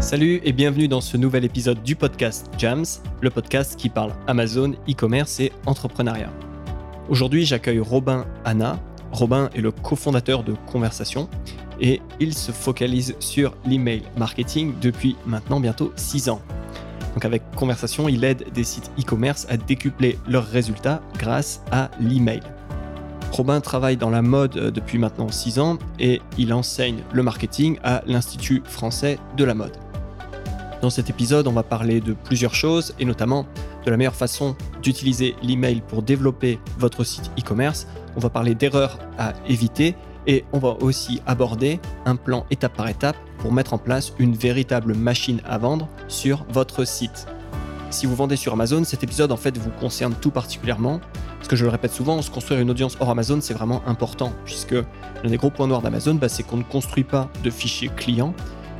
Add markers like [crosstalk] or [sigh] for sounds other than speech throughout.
Salut et bienvenue dans ce nouvel épisode du podcast Jams, le podcast qui parle Amazon, e-commerce et entrepreneuriat. Aujourd'hui, j'accueille Robin Anna. Robin est le cofondateur de Conversation et il se focalise sur l'email marketing depuis maintenant bientôt 6 ans. Donc avec Conversation, il aide des sites e-commerce à décupler leurs résultats grâce à l'email. Robin travaille dans la mode euh, depuis maintenant 6 ans et il enseigne le marketing à l'Institut français de la mode. Dans cet épisode, on va parler de plusieurs choses et notamment de la meilleure façon d'utiliser l'email pour développer votre site e-commerce. On va parler d'erreurs à éviter et on va aussi aborder un plan étape par étape pour mettre en place une véritable machine à vendre sur votre site. Si vous vendez sur Amazon, cet épisode en fait vous concerne tout particulièrement parce que je le répète souvent, se construire une audience hors Amazon, c'est vraiment important, puisque l'un des gros points noirs d'Amazon, bah, c'est qu'on ne construit pas de fichiers clients.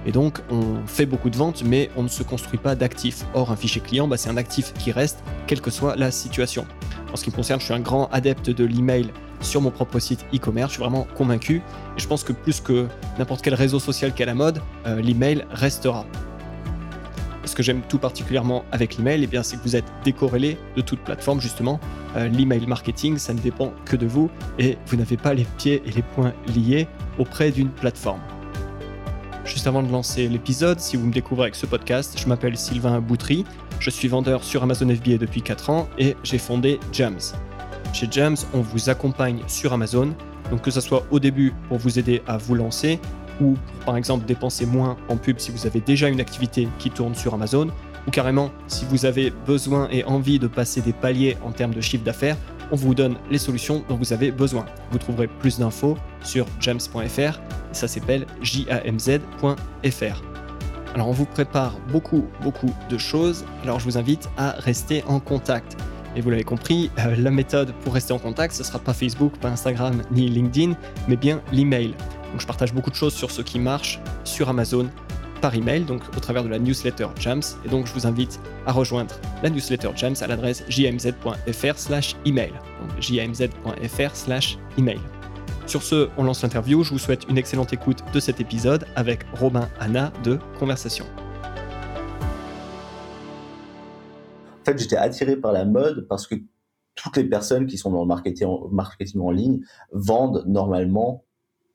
Et donc, on fait beaucoup de ventes, mais on ne se construit pas d'actifs. Or, un fichier client, bah, c'est un actif qui reste, quelle que soit la situation. En ce qui me concerne, je suis un grand adepte de l'email sur mon propre site e-commerce. Je suis vraiment convaincu. Et je pense que plus que n'importe quel réseau social qui est à la mode, euh, l'email restera ce que j'aime tout particulièrement avec l'email, eh c'est que vous êtes décorrélé de toute plateforme justement. Euh, l'email marketing, ça ne dépend que de vous et vous n'avez pas les pieds et les poings liés auprès d'une plateforme. Juste avant de lancer l'épisode, si vous me découvrez avec ce podcast, je m'appelle Sylvain Boutry, je suis vendeur sur Amazon FBA depuis 4 ans et j'ai fondé Jams. Chez Jams, on vous accompagne sur Amazon, donc que ce soit au début pour vous aider à vous lancer ou par exemple dépenser moins en pub si vous avez déjà une activité qui tourne sur Amazon, ou carrément si vous avez besoin et envie de passer des paliers en termes de chiffre d'affaires, on vous donne les solutions dont vous avez besoin. Vous trouverez plus d'infos sur james.fr et ça s'appelle jamz.fr. Alors on vous prépare beaucoup beaucoup de choses, alors je vous invite à rester en contact. Et vous l'avez compris, euh, la méthode pour rester en contact, ce ne sera pas Facebook, pas Instagram ni LinkedIn, mais bien l'email. Donc je partage beaucoup de choses sur ce qui marche sur Amazon par email, donc au travers de la newsletter Jams. Et donc je vous invite à rejoindre la newsletter Jams à l'adresse jmz.fr slash email. Donc jmz.fr slash email. Sur ce, on lance l'interview. Je vous souhaite une excellente écoute de cet épisode avec Robin Anna de Conversation. En fait, j'étais attiré par la mode parce que toutes les personnes qui sont dans le marketing, marketing en ligne vendent normalement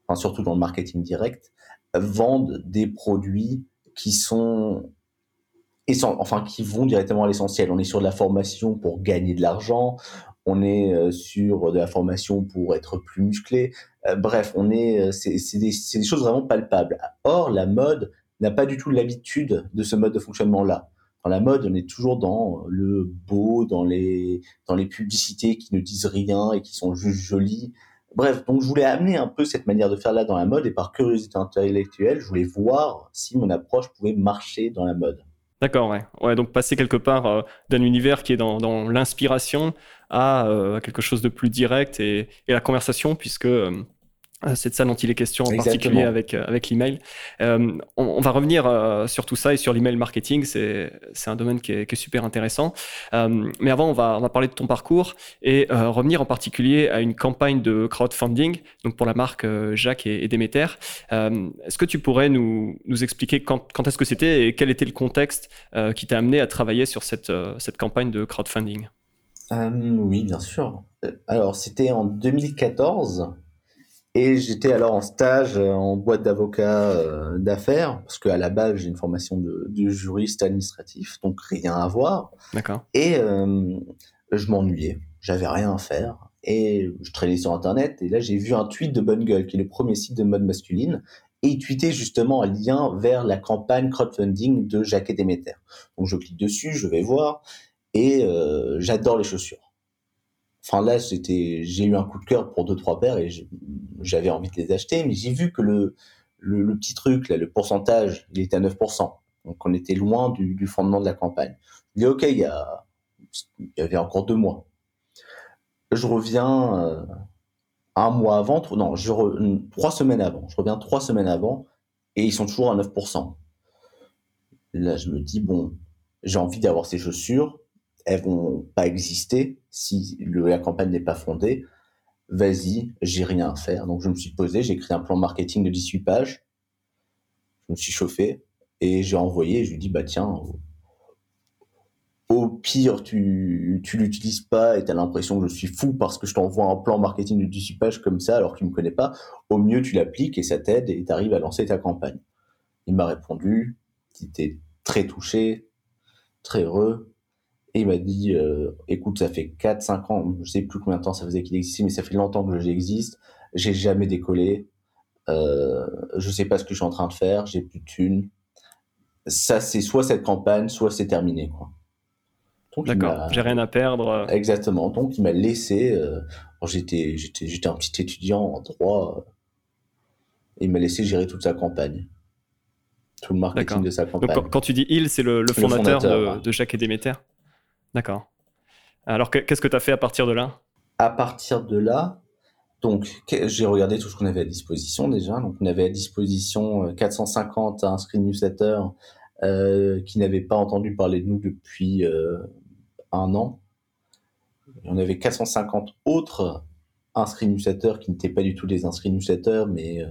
enfin surtout dans le marketing direct, vendent des produits qui sont enfin qui vont directement à l'essentiel. On est sur de la formation pour gagner de l'argent, on est euh, sur de la formation pour être plus musclé. Euh, bref, on est euh, c'est des, des, choses vraiment palpables. Or, la mode n'a pas du tout l'habitude de ce mode de fonctionnement là. Dans la mode, on est toujours dans le beau, dans les dans les publicités qui ne disent rien et qui sont juste jolies. Bref, donc je voulais amener un peu cette manière de faire là dans la mode et par curiosité intellectuelle, je voulais voir si mon approche pouvait marcher dans la mode. D'accord, ouais. ouais. Donc passer quelque part euh, d'un univers qui est dans, dans l'inspiration à, euh, quelque chose de plus direct et, et la conversation, puisque euh, c'est de ça dont il est question en particulier avec, euh, avec l'email. Euh, on, va revenir sur tout ça et sur l'email marketing. C'est, c'est un domaine qui est, qui est super intéressant. mais avant, on va, on va parler de ton parcours et revenir en particulier à une campagne de crowdfunding donc pour la marque Jacques et, et Déméter. est-ce que tu pourrais nous, nous expliquer quand, quand est-ce que c'était et quel était le contexte qui t'a amené à travailler sur cette, cette campagne de crowdfunding? Oui, bien sûr. Alors, c'était en 2014. Et j'étais alors en stage euh, en boîte d'avocat euh, d'affaires, parce qu'à la base, j'ai une formation de, de, juriste administratif, donc rien à voir. D'accord. Et euh, je m'ennuyais, j'avais rien à faire. Et je traînais sur Internet, et là, j'ai vu un tweet de Bonne Gueule, qui est le premier site de mode masculine, et il tweetait justement un lien vers la campagne crowdfunding de Jacques et Déméter. Donc je clique dessus, je vais voir, et euh, j'adore les chaussures. Enfin là, c'était, j'ai eu un coup de cœur pour deux trois paires et j'avais envie de les acheter, mais j'ai vu que le, le, petit truc là, le pourcentage, il était à 9%. Donc on était loin du, du fondement de la campagne. Je dis ok, il y, a, il y avait encore deux mois. Je reviens euh, un mois avant, non, je trois semaines avant. Je reviens trois semaines avant et ils sont toujours à 9%. Là, je me dis bon, j'ai envie d'avoir ces chaussures elles vont pas exister si la campagne n'est pas fondée. Vas-y, j'ai rien à faire. Donc je me suis posé, j'ai écrit un plan marketing de 18 pages. Je me suis chauffé Et j'ai envoyé, je lui dis, bah tiens, au pire, tu, tu l'utilises pas et tu as l'impression que je suis fou parce que je t'envoie un plan marketing de dissipage comme ça alors que tu me connais pas. Au mieux, tu l'appliques et ça t'aide et tu arrives à lancer ta campagne. Il m'a répondu, il était très touché, très heureux. Et il m'a dit, euh, écoute, ça fait 4-5 ans, je sais plus combien de temps ça faisait qu'il existait, mais ça fait longtemps que j'existe. J'ai jamais décollé. Euh, je sais pas ce que je suis en train de faire. J'ai plus de thunes. Ça, c'est soit cette campagne, soit c'est terminé, quoi. D'accord, j'ai rien à perdre. Euh. Exactement. Donc, il m'a laissé. Euh, j'étais, j'étais, j'étais un petit étudiant en droit. il m'a laissé gérer toute sa campagne. Tout le marketing de sa campagne. Donc, quand, tu dis il, c'est le, fondateur, de, de, Jacques et Déméter D'accord. Alors, qu'est-ce que tu as fait à partir de là? À partir de là, donc, j'ai regardé tout ce qu'on avait à disposition déjà. Donc, on avait à disposition 450 euh, inscrits newsletters euh, qui n'avaient pas entendu parler de nous depuis euh, un an. on avait 450 autres inscrits newsletters qui n'étaient pas du tout des inscrits newsletters, mais euh,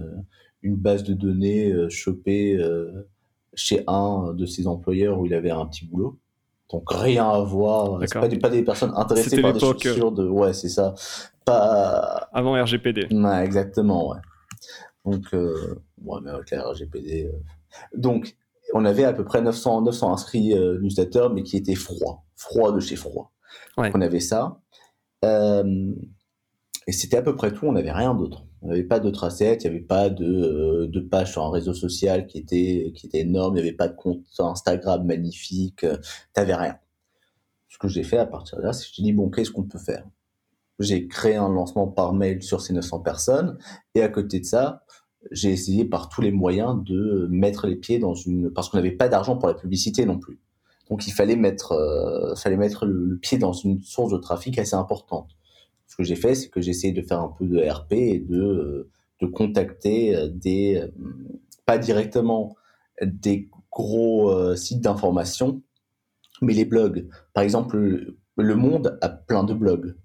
une base de données chopée chez un de ses employeurs où il avait un petit boulot. Donc rien à voir. C'est pas, des, pas des personnes intéressées par des chaussures de. Ouais, c'est ça. Pas. Avant RGPD. Ouais, exactement, ouais. Donc, euh, ouais, mais avec la RGPD. Donc, on avait à peu près 900, 900 inscrits euh, newsletters, mais qui étaient froids, froids de chez froid. on avait ça. Euh, et c'était à peu près tout, on n'avait rien d'autre. On n'avait pas d'autres assets, il n'y avait pas de, euh, de page sur un réseau social qui était, qui était énorme, il n'y avait pas de compte Instagram magnifique, tu n'avais rien. Ce que j'ai fait à partir de là, c'est que j'ai dit, bon, qu'est-ce qu'on peut faire? J'ai créé un lancement par mail sur ces 900 personnes, et à côté de ça, j'ai essayé par tous les moyens de mettre les pieds dans une parce qu'on n'avait pas d'argent pour la publicité non plus. Donc il fallait mettre euh, fallait mettre le, pied dans une source de trafic assez importante. Ce que j'ai fait, c'est que j'ai essayé de faire un peu de RP et de de contacter euh, des euh, pas directement des gros euh, sites d'information, mais les blogs. Par exemple, Le Monde a plein de blogs.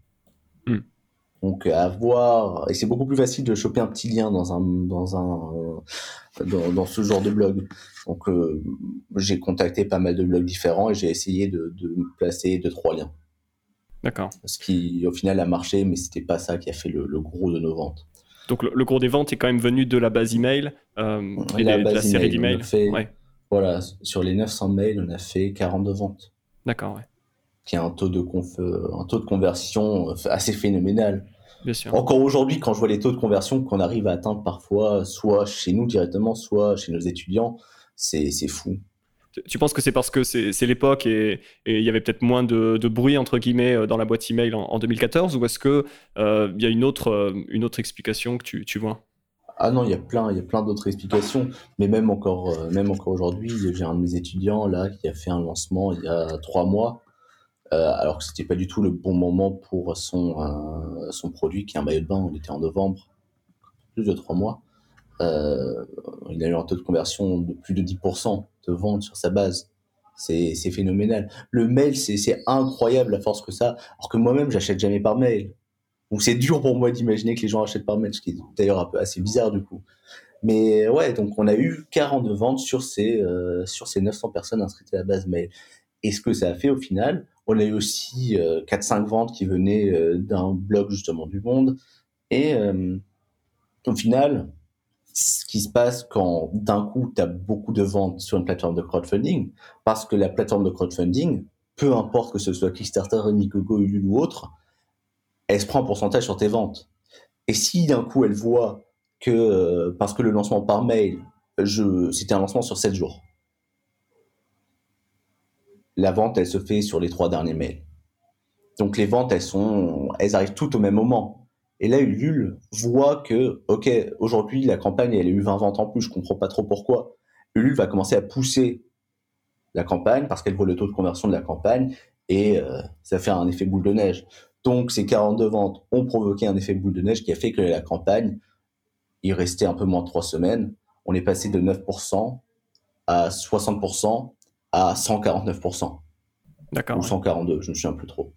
Donc avoir et c'est beaucoup plus facile de choper un petit lien dans un dans un dans, dans ce genre de blog. Donc euh, j'ai contacté pas mal de blogs différents et j'ai essayé de, de placer deux trois liens. D'accord. Ce qui au final a marché, mais c'était pas ça qui a fait le, le gros de nos ventes. Donc le, gros des ventes est quand même venu de la base email euh, et la, de la série d'emails. Ouais. Voilà, sur les 900 mails, on a fait 42 ventes. D'accord, ouais qui a un taux de un taux de conversion assez phénoménal. Bien sûr. Encore aujourd'hui, quand je vois les taux de conversion qu'on arrive à atteindre parfois, soit chez nous directement, soit chez nos étudiants, c'est fou. Tu penses que c'est parce que c'est l'époque et il y avait peut-être moins de, bruit entre guillemets euh, dans la boîte email en, en 2014 ou est-ce que euh, y a une autre euh, une autre explication que tu, tu vois? Ah non, il y a plein, plein d'autres explications, mais même encore, même encore aujourd'hui, j'ai un de mes étudiants là qui a fait un lancement il y a trois mois euh, alors que c'était pas du tout le bon moment pour son, euh, son produit qui est un maillot de bain. On était en novembre, plus de trois mois. Euh, il a eu un taux de conversion de plus de 10% de vente sur sa base. C'est phénoménal. Le mail, c'est incroyable la force que ça. Alors que moi-même, j'achète jamais par mail. Donc c'est dur pour moi d'imaginer que les gens achètent par mail, ce qui est d'ailleurs un peu assez bizarre du coup. Mais ouais, donc on a eu 42 ventes sur ces, sur ces 900 personnes inscrites à la base mail. Et ce que ça a fait au final, on a eu aussi 4-5 euh, ventes qui venaient euh, d'un blog justement du Monde. Et euh, au final, ce qui se passe quand d'un coup tu as beaucoup de ventes sur une plateforme de crowdfunding, parce que la plateforme de crowdfunding, peu importe que ce soit Kickstarter, Indiegogo, Ulule ou autre, elle se prend un pourcentage sur tes ventes. Et si d'un coup elle voit que, parce que le lancement par mail, c'était un lancement sur 7 jours, la vente, elle se fait sur les trois derniers mails. Donc les ventes, elles sont, elles arrivent toutes au même moment. Et là, Ulule voit que, ok, aujourd'hui la campagne, elle a eu 20 ventes en plus, je comprends pas trop pourquoi. Ulule va commencer à pousser la campagne parce qu'elle voit le taux de conversion de la campagne et euh, ça fait un effet boule de neige. Donc ces 42 ventes ont provoqué un effet boule de neige qui a fait que la campagne, il restait un peu moins de trois semaines. On est passé de 9% à 60% à 149%. D'accord. Ou 142, je ne me souviens plus trop.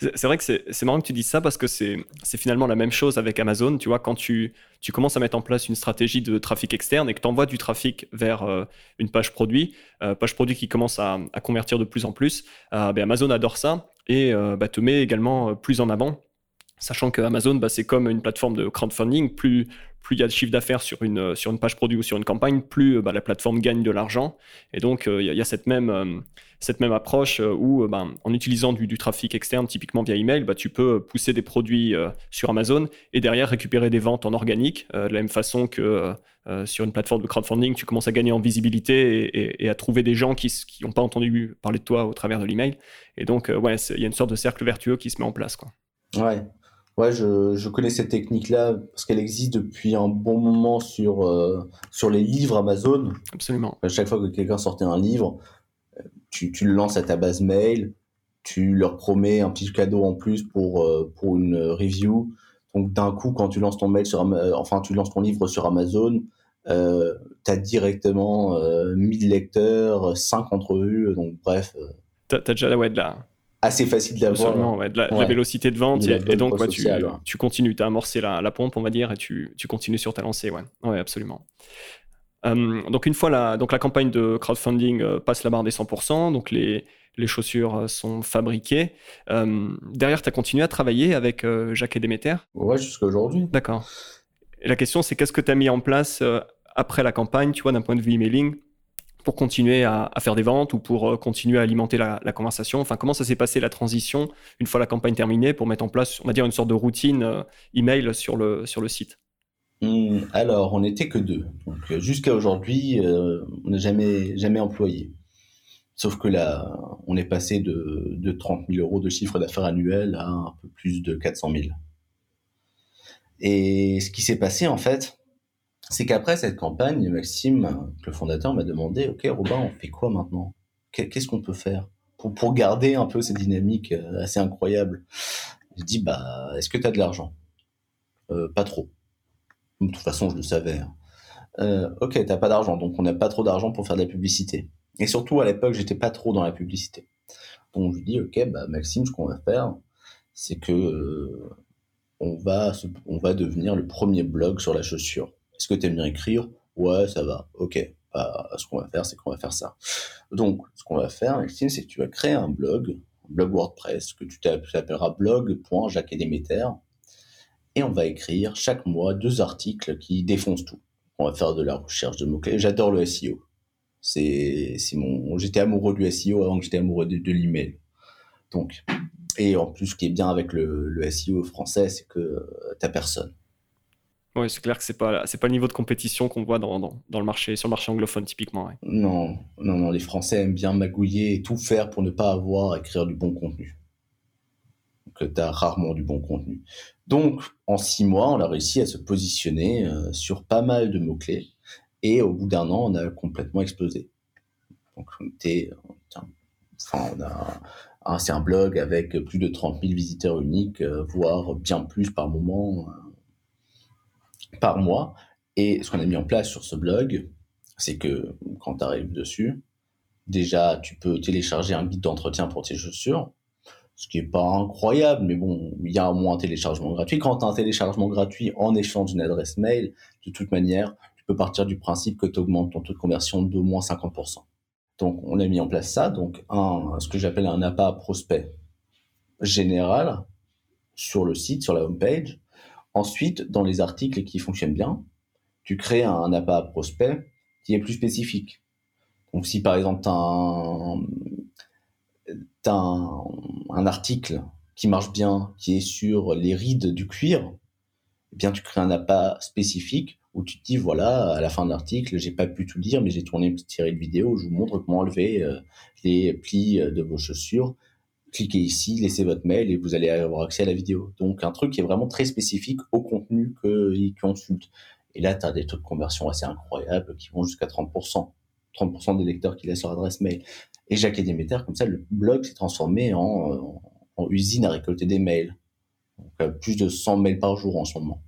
C'est vrai que c'est marrant que tu dises ça parce que c'est finalement la même chose avec Amazon. Tu vois, quand tu, commences à mettre en place une stratégie de trafic externe et que tu envoies du trafic vers euh, une page produit, euh, page produit qui commence à, convertir de plus en plus, ben Amazon adore ça et bah, te met également plus en avant Sachant que Amazon, bah, c'est comme une plateforme de crowdfunding, plus plus il y a de chiffre d'affaires sur une, sur une page produit ou sur une campagne, plus bah, la plateforme gagne de l'argent. Et donc, euh, il y, a cette même, euh, cette même approche euh, où, bah, en utilisant du, trafic externe, typiquement via email, bah, tu peux pousser des produits sur Amazon et derrière récupérer des ventes en organique, de la même façon que sur une plateforme de crowdfunding, tu commences à gagner en visibilité et, à trouver des gens qui n'ont pas entendu parler de toi au travers de l'email. Et donc, il y a une sorte de cercle vertueux qui se met en place. Quoi. Ouais, Ouais, je, je connais cette technique-là parce qu'elle existe depuis un bon moment sur, euh, sur les livres Amazon. Absolument. À chaque fois que quelqu'un sortait un livre, tu, tu, le lances à ta base mail, tu leur promets un petit cadeau en plus pour, euh, pour une review. Donc d'un coup, quand tu lances ton mail sur, enfin tu lances ton livre sur Amazon, euh, tu as directement 1000 lecteurs, 5 entrevues, donc bref. Tu as, déjà ouais, de la, assez facile d'avoir. Ouais, de, la, vélocité de vente. Et, donc, tu, tu, continues, tu as amorcé la, la, pompe, on va dire, et tu, tu continues sur ta lancée. Ouais, ouais absolument. Euh, donc, une fois la, donc la campagne de crowdfunding euh, passe la barre des 100%, donc les, les chaussures euh, sont fabriquées. derrière, tu as continué à travailler avec Jacques et Déméter? Ouais, jusqu'à aujourd'hui. D'accord. La question, c'est qu'est-ce que tu as mis en place après la campagne, tu vois, d'un point de vue emailing? Pour continuer à, faire des ventes ou pour euh, continuer à alimenter la, conversation Enfin, comment ça s'est passé la transition une fois la campagne terminée pour mettre en place, on va dire, une sorte de routine euh, email sur le, sur le site? Hmm, Alors, on n'était que deux. Euh, jusqu'à aujourd'hui, on n'a jamais, jamais employé. Sauf que là, on est passé de, de 30 000 euros de chiffre d'affaires annuel à un peu plus de 400 000. Et ce qui s'est passé, en fait, c'est qu'après cette campagne, Maxime, le fondateur, m'a demandé, OK, Robin, on fait quoi maintenant? Qu'est-ce qu'on peut faire pour, garder un peu cette dynamique euh, assez incroyable? Je dis, bah, est-ce que tu as de l'argent? Euh, Pas trop. De toute façon, je le savais. Hein. Euh, ok, t'as pas d'argent, donc on n'a pas trop d'argent pour faire de la publicité. Et surtout, à l'époque, j'étais pas trop dans la publicité. Donc je lui dis, ok, bah Maxime, ce qu'on va faire, c'est que euh, on va devenir le premier blog sur la chaussure. Est-ce que tu aimes bien écrire? Ouais, ça va. Ok. Bah, ce qu'on va faire, c'est qu'on va faire ça. Donc, ce qu'on va faire, Maxime, c'est que tu vas créer un blog, un blog WordPress, que tu t'appelleras blog.jacquesdemeter. Et on va écrire chaque mois deux articles qui défoncent tout. On va faire de la recherche de mots-clés. J'adore le SEO. C'est, mon, j'étais amoureux du SEO avant que j'étais amoureux de, l'email. Donc, et en plus, ce qui est bien avec le, le SEO français, c'est que t'as personne. C'est clair que c'est pas pas le niveau de compétition qu'on voit dans, dans, le marché sur le marché anglophone typiquement. Non, non, non, les Français aiment bien magouiller et tout faire pour ne pas avoir à écrire du bon contenu. Donc tu as rarement du bon contenu. Donc en six mois, on a réussi à se positionner euh, sur pas mal de mots clés et au bout d'un an, on a complètement explosé. Donc on était, enfin on a c'est un blog avec plus de 30 000 visiteurs uniques, euh, voire bien plus par moment. Euh, par mois. Et ce qu'on a mis en place sur ce blog, c'est que quand tu arrives dessus, déjà, tu peux télécharger un guide d'entretien pour tes chaussures, ce qui est pas incroyable, mais bon, il y a au moins un téléchargement gratuit. Quand tu as un téléchargement gratuit en échange d'une adresse mail, de toute manière, tu peux partir du principe que tu augmentes ton taux de conversion d'au moins 50%. Donc, on a mis en place ça. Donc, un, ce que j'appelle un APA prospect général sur le site, sur la home page, Ensuite, dans les articles qui fonctionnent bien, tu crées un appât prospect qui est plus spécifique. Donc, si par exemple, tu as, un, article qui marche bien, qui est sur les rides du cuir, eh bien, tu crées un appât spécifique où tu te dis, voilà, à la fin de l'article, j'ai pas pu tout dire, mais j'ai tourné une petite série de vidéos où je vous montre comment enlever euh, les plis de vos chaussures cliquez ici, laissez votre mail et vous allez avoir accès à la vidéo. Donc un truc qui est vraiment très spécifique au contenu qu'ils consultent. Et là, tu as des taux de conversion assez incroyables qui vont jusqu'à 30%. 30% des lecteurs qui laissent leur adresse mail. Et Jacques et Déméter, comme ça, le blog s'est transformé en, usine à récolter des mails. Donc, euh, plus de 100 mails par jour en ce moment.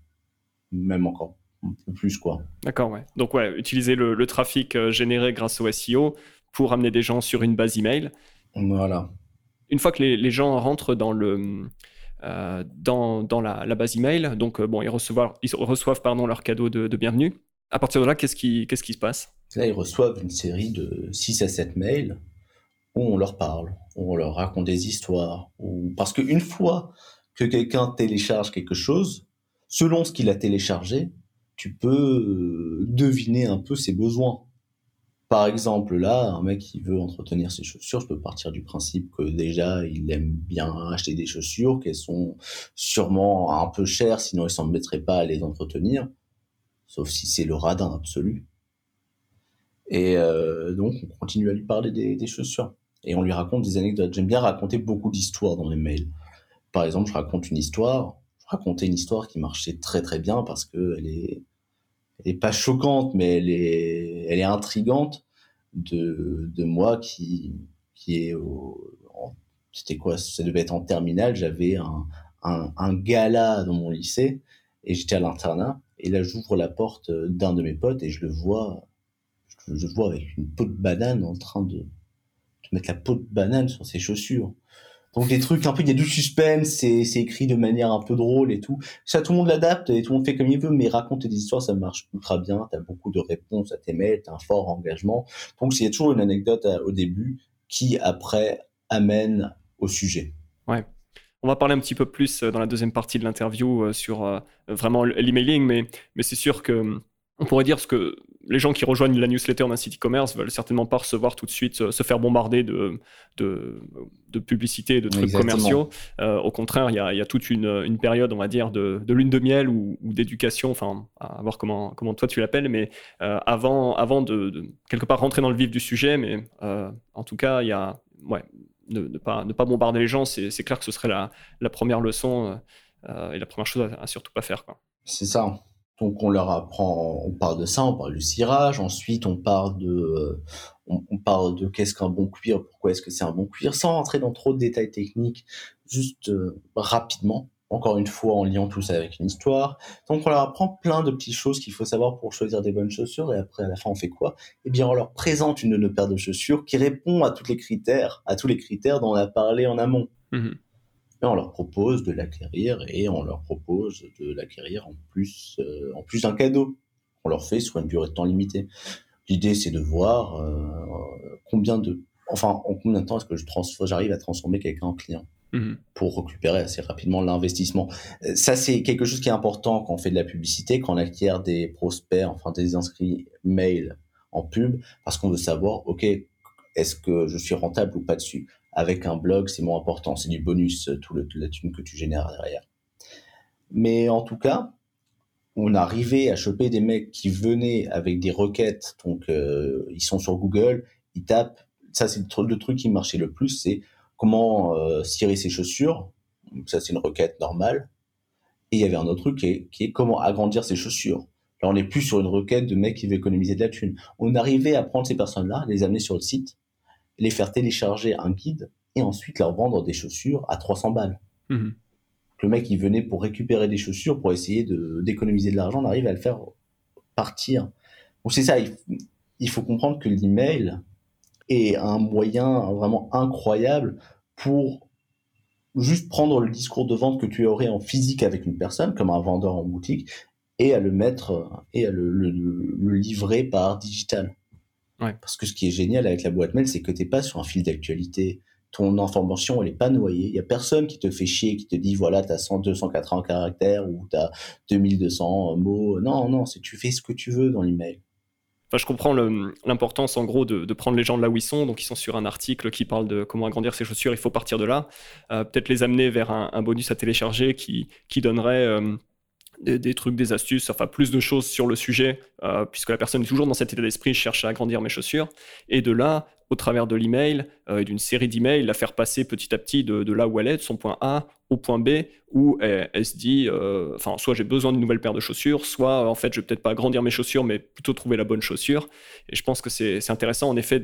Même encore un peu plus, quoi. D'accord, ouais. Donc, ouais, utiliser le, le trafic euh, généré grâce au SEO pour amener des gens sur une base email. Voilà. Une fois que les, gens rentrent dans le dans, dans la, base email, donc bon, ils reçoivent, ils reçoivent pardon, leur cadeau de, bienvenue. À partir de là, qu'est-ce qui, qu'est-ce qui se passe? Là, ils reçoivent une série de 6 à 7 mails où on leur parle, où on leur raconte des histoires. Ou... Parce qu'une fois que quelqu'un télécharge quelque chose, selon ce qu'il a téléchargé, tu peux euh, deviner un peu ses besoins. Par exemple, là, un mec qui veut entretenir ses chaussures, je peux partir du principe que déjà, il aime bien acheter des chaussures, qu'elles sont sûrement un peu chères, sinon il s'en mettrait pas à les entretenir, sauf si c'est le radin absolu. Et euh, donc, on continue à lui parler des, chaussures. Et on lui raconte des anecdotes. J'aime bien raconter beaucoup d'histoires dans les mails. Par exemple, je raconte une histoire. Je racontais une histoire qui marchait très très bien parce qu'elle est, est pas choquante, mais elle est, elle est intrigante de, de moi qui, qui est au, c'était quoi? Ça devait être en terminale. J'avais un, un, un gala dans mon lycée et j'étais à l'internat. Et là, j'ouvre la porte d'un de mes potes et je le vois je, vois avec une peau de banane en train de, mettre la peau de banane sur ses chaussures. Donc des trucs un peu, il y a du suspense, c'est, écrit de manière un peu drôle et tout. Ça, tout le monde l'adapte et tout le monde fait comme il veut, mais raconter des histoires, ça marche ultra bien. T'as beaucoup de réponses à tes mails, t'as un fort engagement. Donc il y a toujours une anecdote euh, au début qui après amène au sujet. Ouais. On va parler un petit peu plus euh, dans la deuxième partie de l'interview euh, sur vraiment l'emailing, mais, mais c'est sûr que on pourrait dire ce que les gens qui rejoignent la newsletter d'un site e-commerce veulent certainement pas recevoir tout de suite, euh, se faire bombarder de, de, de publicité, de trucs commerciaux. Euh, au contraire, il y a, y a, toute une, une, période, on va dire, de, de lune de miel ou, d'éducation, enfin, à voir comment, comment toi tu l'appelles, mais euh, avant, avant de, quelque part rentrer dans le vif du sujet. Mais en tout cas, il y a, ouais, ne, pas, ne pas bombarder les gens, c'est clair que ce serait la, la première leçon et la première chose à, à surtout pas faire. C'est ça. Donc on leur apprend, on parle de ça, on parle du cirage, ensuite on parle de, on, parle de qu'est-ce qu'un bon cuir, pourquoi est-ce que c'est un bon cuir, sans rentrer dans trop de détails techniques, juste euh, rapidement, encore une fois en liant tout ça avec une histoire. Donc on leur apprend plein de petites choses qu'il faut savoir pour choisir des bonnes chaussures et après à la fin on fait quoi? Eh bien on leur présente une paires de chaussures qui répond à tous les critères, à tous les critères dont on a parlé en amont. Mmh on leur propose de l'acquérir et on leur propose de l'acquérir en plus, euh, en plus d'un cadeau qu'on leur fait sur une durée de temps limitée. L'idée, c'est de voir euh, combien de, enfin, en combien de temps est-ce que je j'arrive à transformer quelqu'un en client mhm. pour récupérer assez rapidement l'investissement. Euh, ça, c'est quelque chose qui est important quand on fait de la publicité, quand on acquiert des prospects, enfin des inscrits mail en pub, parce qu'on veut savoir, ok, est-ce que je suis rentable ou pas dessus? Avec un blog, c'est moins important, c'est du bonus, euh, tout le, la thune que tu génères derrière. Mais en tout cas, on arrivait à choper des mecs qui venaient avec des requêtes, donc euh, ils sont sur Google, ils tapent, ça c'est le, truc qui marchait le plus, c'est comment euh, cirer ses chaussures, ça c'est une requête normale, et il y avait un autre truc qui est, qui est comment agrandir ses chaussures. Là on n'est plus sur une requête de mecs qui veulent économiser de la thune. On arrivait à prendre ces personnes-là, les amener sur le site, les faire télécharger un guide et ensuite leur vendre des chaussures à 300 balles. Mhm. Le mec, il venait pour récupérer des chaussures, pour essayer de d'économiser de l'argent, on arrive à le faire partir. Donc c'est ça, il, faut comprendre que l'email est un moyen vraiment incroyable pour juste prendre le discours de vente que tu aurais en physique avec une personne, comme un vendeur en boutique, et à le mettre et à le livrer par digital. Parce que ce qui est génial avec la boîte mail, c'est que tu n'es pas sur un fil d'actualité. Ton information, elle n'est pas noyée. Il y a personne qui te fait chier, qui te dit, voilà, tu as 100, 280 caractères ou tu as 2200 mots. Non, non, c'est tu fais ce que tu veux dans l'email. Enfin, je comprends l'importance, en gros, de, prendre les gens de là où ils sont. Donc, ils sont sur un article qui parle de comment agrandir ses chaussures. Il faut partir de là. Euh, peut-être les amener vers un, bonus à télécharger qui, qui donnerait... Euh, des, trucs, des astuces, enfin plus de choses sur le sujet, euh, puisque la personne est toujours dans cet état d'esprit, je cherche à agrandir mes chaussures. Et de là, au travers de l'email euh, et d'une série d'emails, la faire passer petit à petit de, là où elle est, de son point A au point B, où elle, se dit, euh, enfin, soit j'ai besoin d'une nouvelle paire de chaussures, soit en fait, je vais peut-être pas agrandir mes chaussures, mais plutôt trouver la bonne chaussure. Et je pense que c'est intéressant en effet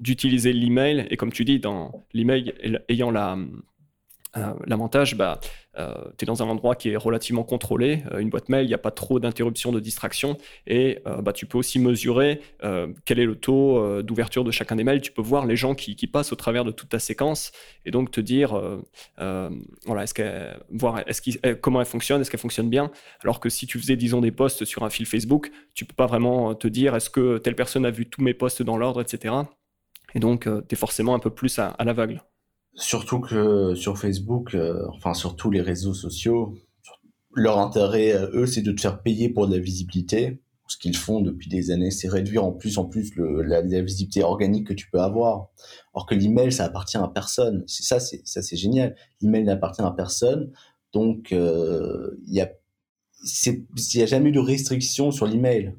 d'utiliser l'email, et comme tu dis, dans l'email ayant la Euh, l'avantage, bah, euh, tu es dans un endroit qui est relativement contrôlé, euh, une boîte mail, il n'y a pas trop d'interruptions, de distractions, et bah, tu peux aussi mesurer quel est le taux d'ouverture de chacun des mails, tu peux voir les gens qui, passent au travers de toute ta séquence, et donc te dire, comment elle fonctionne, est-ce qu'elle fonctionne bien, alors que si tu faisais, disons, des posts sur un fil Facebook, tu peux pas vraiment te dire, est-ce que telle personne a vu tous mes posts dans l'ordre, etc. Et donc, tu es forcément un peu plus à l'aveugle. Surtout que sur Facebook, euh, enfin sur tous les réseaux sociaux, leur intérêt, eux, c'est de te faire payer pour de la visibilité. Ce qu'ils font depuis des années, c'est réduire en plus en plus le, la, visibilité organique que tu peux avoir. Alors que l'email, ça appartient à personne. C'est ça, c'est ça, c'est génial. L'email n'appartient à personne, donc euh, il y a, il y a jamais eu de restriction sur l'email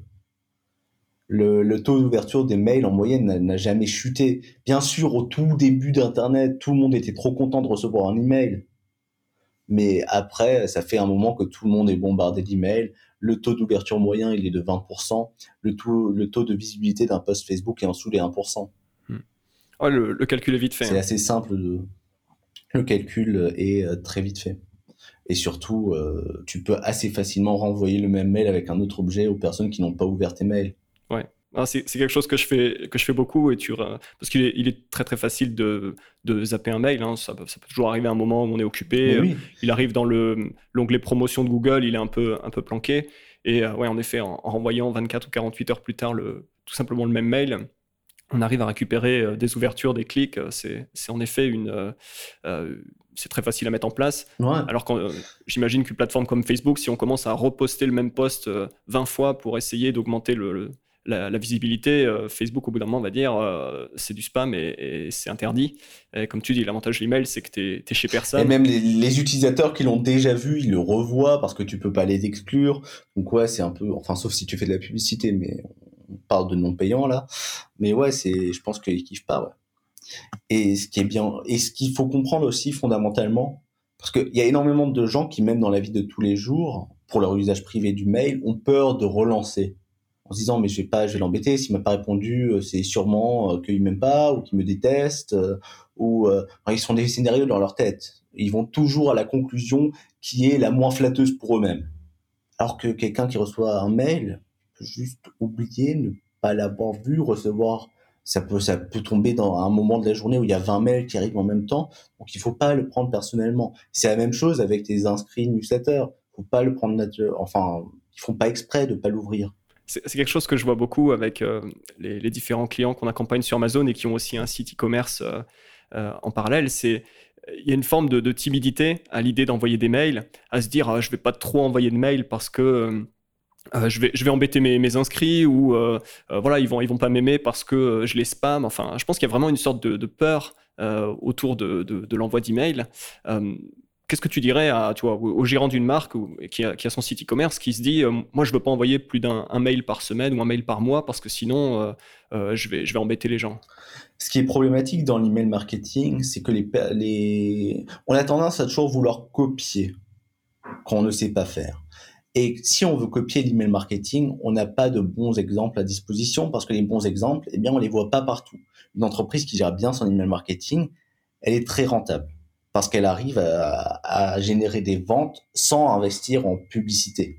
le, taux d'ouverture des mails en moyenne n'a jamais chuté. Bien sûr, au tout début d'Internet, tout le monde était trop content de recevoir un email. Mais après, ça fait un moment que tout le monde est bombardé d'emails. Le taux d'ouverture moyen, il est de 20%. Le taux, le taux de visibilité d'un post Facebook est en dessous des 1%. Hmm. Oh, le, calcul est vite fait. C'est hein. assez simple. De... Le calcul est euh, très vite fait. Et surtout, euh, tu peux assez facilement renvoyer le même mail avec un autre objet aux personnes qui n'ont pas ouvert tes mails. Ah, c'est quelque chose que je fais, que je fais beaucoup et tu, parce qu'il est, il est très très facile de, de zapper un mail. Hein. Ça, peut toujours arriver à un moment où on est occupé. Il arrive dans l'onglet promotion de Google, il est un peu, un peu planqué. Et euh, ouais, en effet, en, renvoyant 24 ou 48 heures plus tard le, tout simplement le même mail, on arrive à récupérer euh, des ouvertures, des clics. C'est en effet une. Euh, c'est très facile à mettre en place. Alors que j'imagine qu'une plateforme comme Facebook, si on commence à reposter le même post 20 fois pour essayer d'augmenter le, la, visibilité, euh, Facebook, au bout d'un moment, va dire euh, c'est du spam et, c'est interdit. Comme tu dis, l'avantage de l'email, c'est que tu es, chez personne. Et même les, utilisateurs qui l'ont déjà vu, ils le revoient parce que tu peux pas les exclure. Donc, ouais, c'est un peu. Enfin, sauf si tu fais de la publicité, mais on parle de non payant là. Mais ouais, c'est, je pense qu'ils kiffent pas. Et ce qui est bien, et ce qu'il faut comprendre aussi fondamentalement, parce qu'il y a énormément de gens qui, même dans la vie de tous les jours, pour leur usage privé du mail, ont peur de relancer en se disant mais je vais pas je vais l'embêter. S'il m'a pas répondu euh, c'est sûrement euh, qu'il m'aime pas ou qu'il me déteste euh, ou ils sont des scénarios dans leur tête. Ils vont toujours à la conclusion qui est la moins flatteuse pour eux-mêmes. Alors que quelqu'un qui reçoit un mail peut juste oublier ne pas l'avoir vu recevoir ça peut ça peut tomber dans un moment de la journée où il y a 20 mails qui arrivent en même temps. Donc il faut pas le prendre personnellement. C'est la même chose avec tes inscrits newsletter faut pas le prendre enfin ils font pas exprès de pas l'ouvrir c'est quelque chose que je vois beaucoup avec euh, les, différents clients qu'on accompagne sur Amazon et qui ont aussi un site e-commerce euh, euh, en parallèle. C'est il y a une forme de, timidité à l'idée d'envoyer des mails, à se dire ah, je vais pas trop envoyer de mails parce que je, vais, je vais embêter mes, inscrits ou voilà ils vont ils vont pas m'aimer parce que je les spam. Enfin, je pense qu'il y a vraiment une sorte de, peur autour de, de l'envoi d'emails. Qu'est-ce que tu dirais à, au gérant d'une marque qui, a, son site e-commerce qui se dit euh, Moi, je veux pas envoyer plus d'un mail par semaine ou un mail par mois parce que sinon, euh, euh, je, vais, je vais embêter les gens Ce qui est problématique dans l'email marketing, c'est que les, les... on a tendance à toujours vouloir copier quand on ne sait pas faire. Et si on veut copier l'email marketing, on n'a pas de bons exemples à disposition parce que les bons exemples, eh bien, on les voit pas partout. Une entreprise qui gère bien son email marketing, elle est très rentable parce qu'elle arrive à, générer des ventes sans investir en publicité.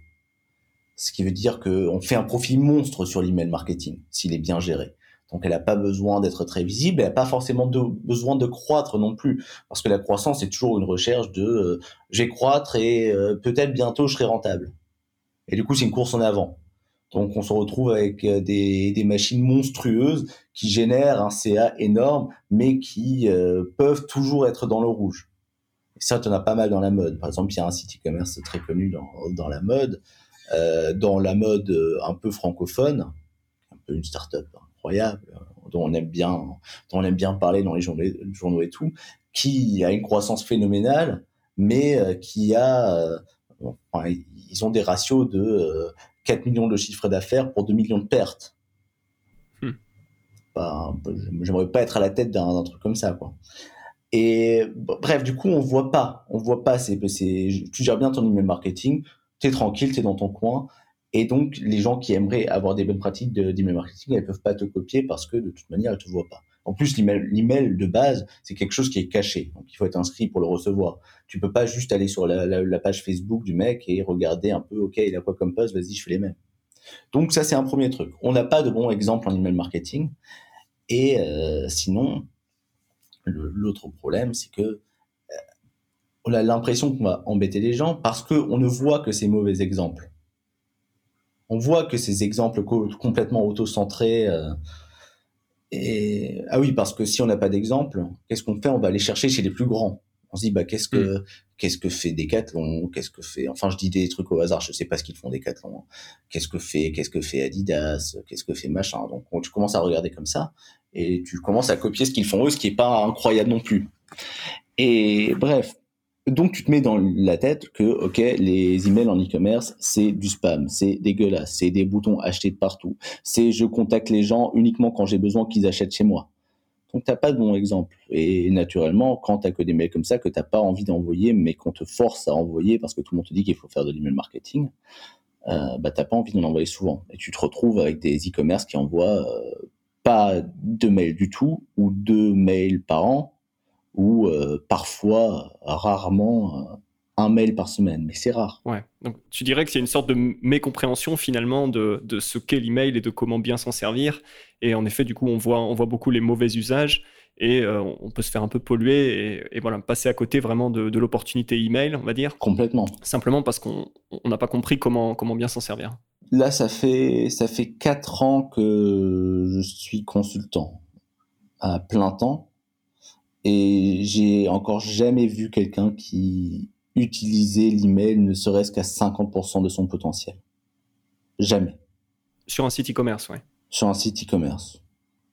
Ce qui veut dire qu'on fait un profit monstre sur l'email marketing s'il est bien géré. Donc elle n'a pas besoin d'être très visible, elle n'a pas forcément besoin de croître non plus, parce que la croissance est toujours une recherche de euh, je vais croître et euh, peut-être bientôt je serai rentable. Et du coup c'est une course en avant. Donc on se retrouve avec euh, des, des, machines monstrueuses qui génèrent un CA énorme, mais qui euh, peuvent toujours être dans le rouge. Et ça, tu en as pas mal dans la mode. Par exemple, il y a un site e-commerce très connu dans, dans la mode, euh, dans la mode euh, un peu francophone, un peu une start-up incroyable, dont on aime bien, dont on aime bien parler dans les journaux, journaux et tout, qui a une croissance phénoménale, mais qui a, enfin, ils ont des ratios de 4 millions de chiffres d'affaires pour 2 millions de pertes. Hmm. J'aimerais pas être à la tête d'un truc comme ça, quoi. Bref, du coup, on voit pas, on voit pas. C'est, tu gères bien ton email marketing, tu es tranquille, tu es dans ton coin. Et donc, les gens qui aimeraient avoir des bonnes pratiques d'email marketing, elles peuvent pas te copier parce que de toute manière, elles te voient pas. En plus, l'email de base, c'est quelque chose qui est caché. Donc, il faut être inscrit pour le recevoir. Tu peux pas juste aller sur la, page Facebook du mec et regarder un peu, OK, il a quoi comme poste, vas-y, je fais les mêmes. Donc, ça, c'est un premier truc. On n'a pas de bon exemple en email marketing. Et euh, sinon, l'autre problème, c'est que euh, on a l'impression qu'on va embêter les gens parce qu'on ne voit que ces mauvais exemples. On voit que ces exemples complètement auto-centrés. Euh, et ah oui, parce que si on n'a pas d'exemple, qu'est-ce qu'on fait? On va aller chercher chez les plus grands. On se dit bah qu'est-ce que mm. qu'est-ce que fait Decathlon? Qu'est-ce que fait Enfin, je dis des trucs au hasard. Je sais pas ce qu'ils font Decathlon. Qu'est-ce que fait Qu'est-ce que fait Adidas? Qu'est-ce que fait machin? Donc tu commences à regarder comme ça et tu commences à copier ce qu'ils font eux, ce qui est pas incroyable non plus. Et bref, donc tu te mets dans la tête que ok les emails en e-commerce c'est du spam, c'est dégueulasse, c'est des boutons achetés de partout, c'est je contacte les gens uniquement quand j'ai besoin qu'ils achètent chez moi. Donc t'as pas de bon exemple et naturellement quand t'as que des mails comme ça que t'as pas envie d'envoyer mais qu'on te force à envoyer parce que tout le monde te dit qu'il faut faire de l'email marketing, euh, bah pas envie d'en envoyer souvent et tu te retrouves avec des e-commerce qui envoient euh, pas de mails du tout ou deux mails par an ou euh, parfois, rarement, euh, un mail par semaine, mais c'est rare. Ouais. Donc tu dirais que c'est une sorte de mécompréhension finalement de, de ce qu'est l'email et de comment bien s'en servir. Et en effet, du coup, on voit, on voit beaucoup les mauvais usages et euh, on peut se faire un peu polluer et, voilà, passer à côté vraiment de, de l'opportunité email, on va dire. Complètement. Simplement parce qu'on n'a pas compris comment, comment bien s'en servir. Là, ça fait, ça fait 4 ans que je suis consultant à plein temps et j'ai encore jamais vu quelqu'un qui utilisait l'email ne serait-ce qu'à 50% de son potentiel. Jamais. Sur un site e-commerce, oui. Sur un site e-commerce.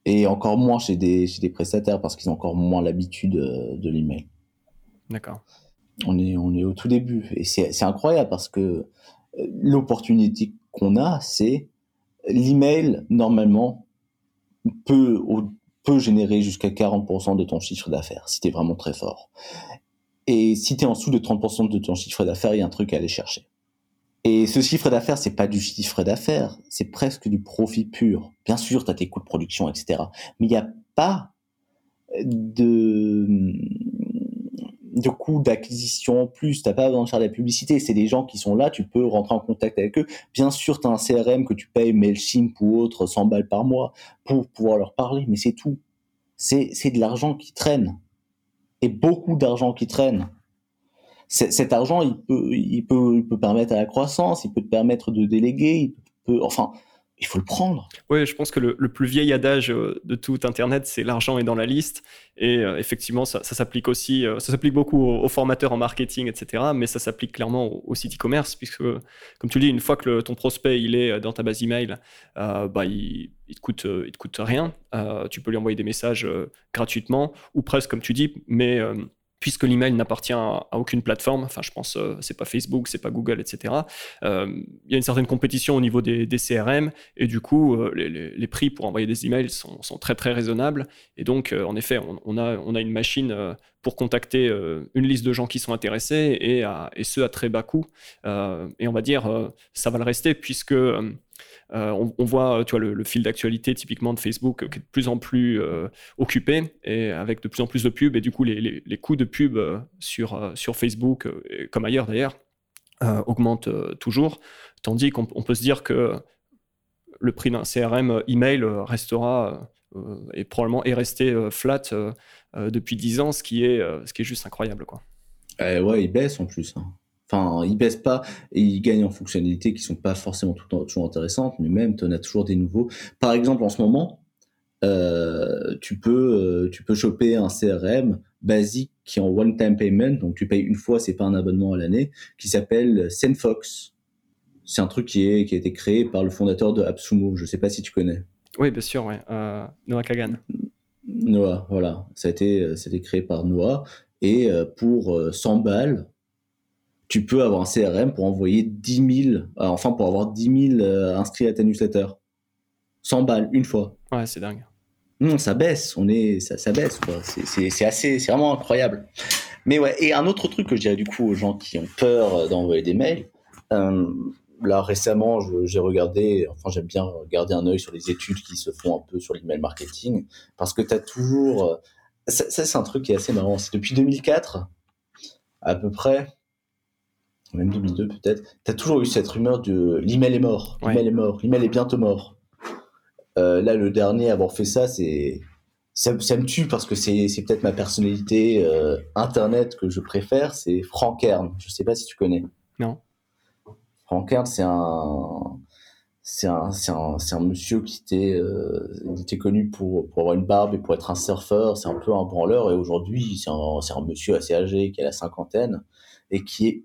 Et encore moins chez des, chez des prestataires parce qu'ils ont encore moins l'habitude euh, de l'email. D'accord. On est, on est au tout début. Et c'est incroyable parce que euh, l'opportunité qu'on a, c'est l'email, normalement, peut, peut générer jusqu'à 40% de ton chiffre d'affaires, si tu es vraiment très fort. Et si tu es en dessous de 30% de ton chiffre d'affaires, il y a un truc à aller chercher. Et ce chiffre d'affaires, c'est pas du chiffre d'affaires, c'est presque du profit pur. Bien sûr, tu as tes coûts de production, etc. Mais il n'y a pas de, de coûts d'acquisition en plus. T'as pas besoin de faire de la publicité. C'est des gens qui sont là, tu peux rentrer en contact avec eux. Bien sûr, tu as un CRM que tu payes MailChimp ou autre 100 balles par mois pour pouvoir leur parler, mais c'est tout. C'est, c'est de l'argent qui traîne. Et beaucoup d'argent qui traîne. cet argent, il peut, il, peut, il peut permettre à la croissance, il peut te permettre de déléguer, il peut, enfin, il faut le prendre. Oui, je pense que le, plus vieil adage euh, de tout Internet, c'est l'argent est dans la liste. Et euh, effectivement, ça, s'applique aussi, euh, ça s'applique beaucoup aux, formateurs en marketing, etc. Mais ça s'applique clairement au, site e-commerce, puisque, comme tu dis, une fois que ton prospect il est dans ta base email, bah, il, il te coûte, te coûte rien. tu peux lui envoyer des messages gratuitement, ou presque, comme tu dis, mais puisque l'email n'appartient à, aucune plateforme, enfin je pense euh, c'est pas Facebook, c'est pas Google, etc. Euh, il y a une certaine compétition au niveau des, CRM et du coup euh, les, prix pour envoyer des emails sont, très très raisonnables et donc en effet on, a, on a une machine pour contacter une liste de gens qui sont intéressés et, et ce à très bas coût et on va dire ça va le rester puisque euh, on, voit, le, fil d'actualité typiquement de Facebook qui est de plus en plus euh, occupé et avec de plus en plus de pubs et du coup les, coûts de pub euh, sur, sur Facebook, comme ailleurs d'ailleurs, augmentent toujours, tandis qu'on peut se dire que le prix d'un CRM email restera et probablement est resté flat depuis 10 ans, ce qui est, ce qui est juste incroyable. Quoi. Eh ouais, il baisse en plus. Hein. Enfin, ils baissent pas et ils gagnent en fonctionnalités qui sont pas forcément tout, toujours intéressantes, mais même tu en as toujours des nouveaux. Par exemple, en ce moment, euh, tu peux euh, tu peux choper un CRM basique qui est en one time payment, donc tu payes une fois, c'est pas un abonnement à l'année, qui s'appelle SendFox. C'est un truc qui est qui a été créé par le fondateur de AppSumo. Je sais pas si tu connais. Oui, bien sûr, ouais. Euh, Noah Kagan. Noah, voilà. Ça a été, ça a été créé par Noah. Et pour 100 balles, tu peux avoir un CRM pour envoyer 10 000, euh, enfin pour avoir 10 000 euh, inscrits à ta newsletter. 100 balles, une fois. Ouais, c'est dingue. Non, ça baisse, on est, ça, ça baisse. C'est assez, c'est vraiment incroyable. Mais ouais, et un autre truc que je dirais du coup aux gens qui ont peur euh, d'envoyer des mails, là récemment, j'ai regardé, enfin j'aime bien garder un œil sur les études qui se font un peu sur l'email marketing, parce que tu as toujours... Euh, ça, c'est un truc qui est assez marrant. C'est depuis 2004, à peu près, même 2002 peut-être, tu as toujours eu cette rumeur de l'email est mort, l'email est mort, l'email est bientôt mort. Euh, là, le dernier à avoir fait ça, c'est ça, me tue parce que c'est peut-être ma personnalité euh, internet que je préfère, c'est Frank Kern. Je sais pas si tu connais. Non. Frank Kern, c'est un c'est un, un, un, monsieur qui était, euh, était connu pour, pour, avoir une barbe et pour être un surfeur. C'est un peu un branleur. Et aujourd'hui, c'est un, un, monsieur assez âgé qui a la cinquantaine et qui est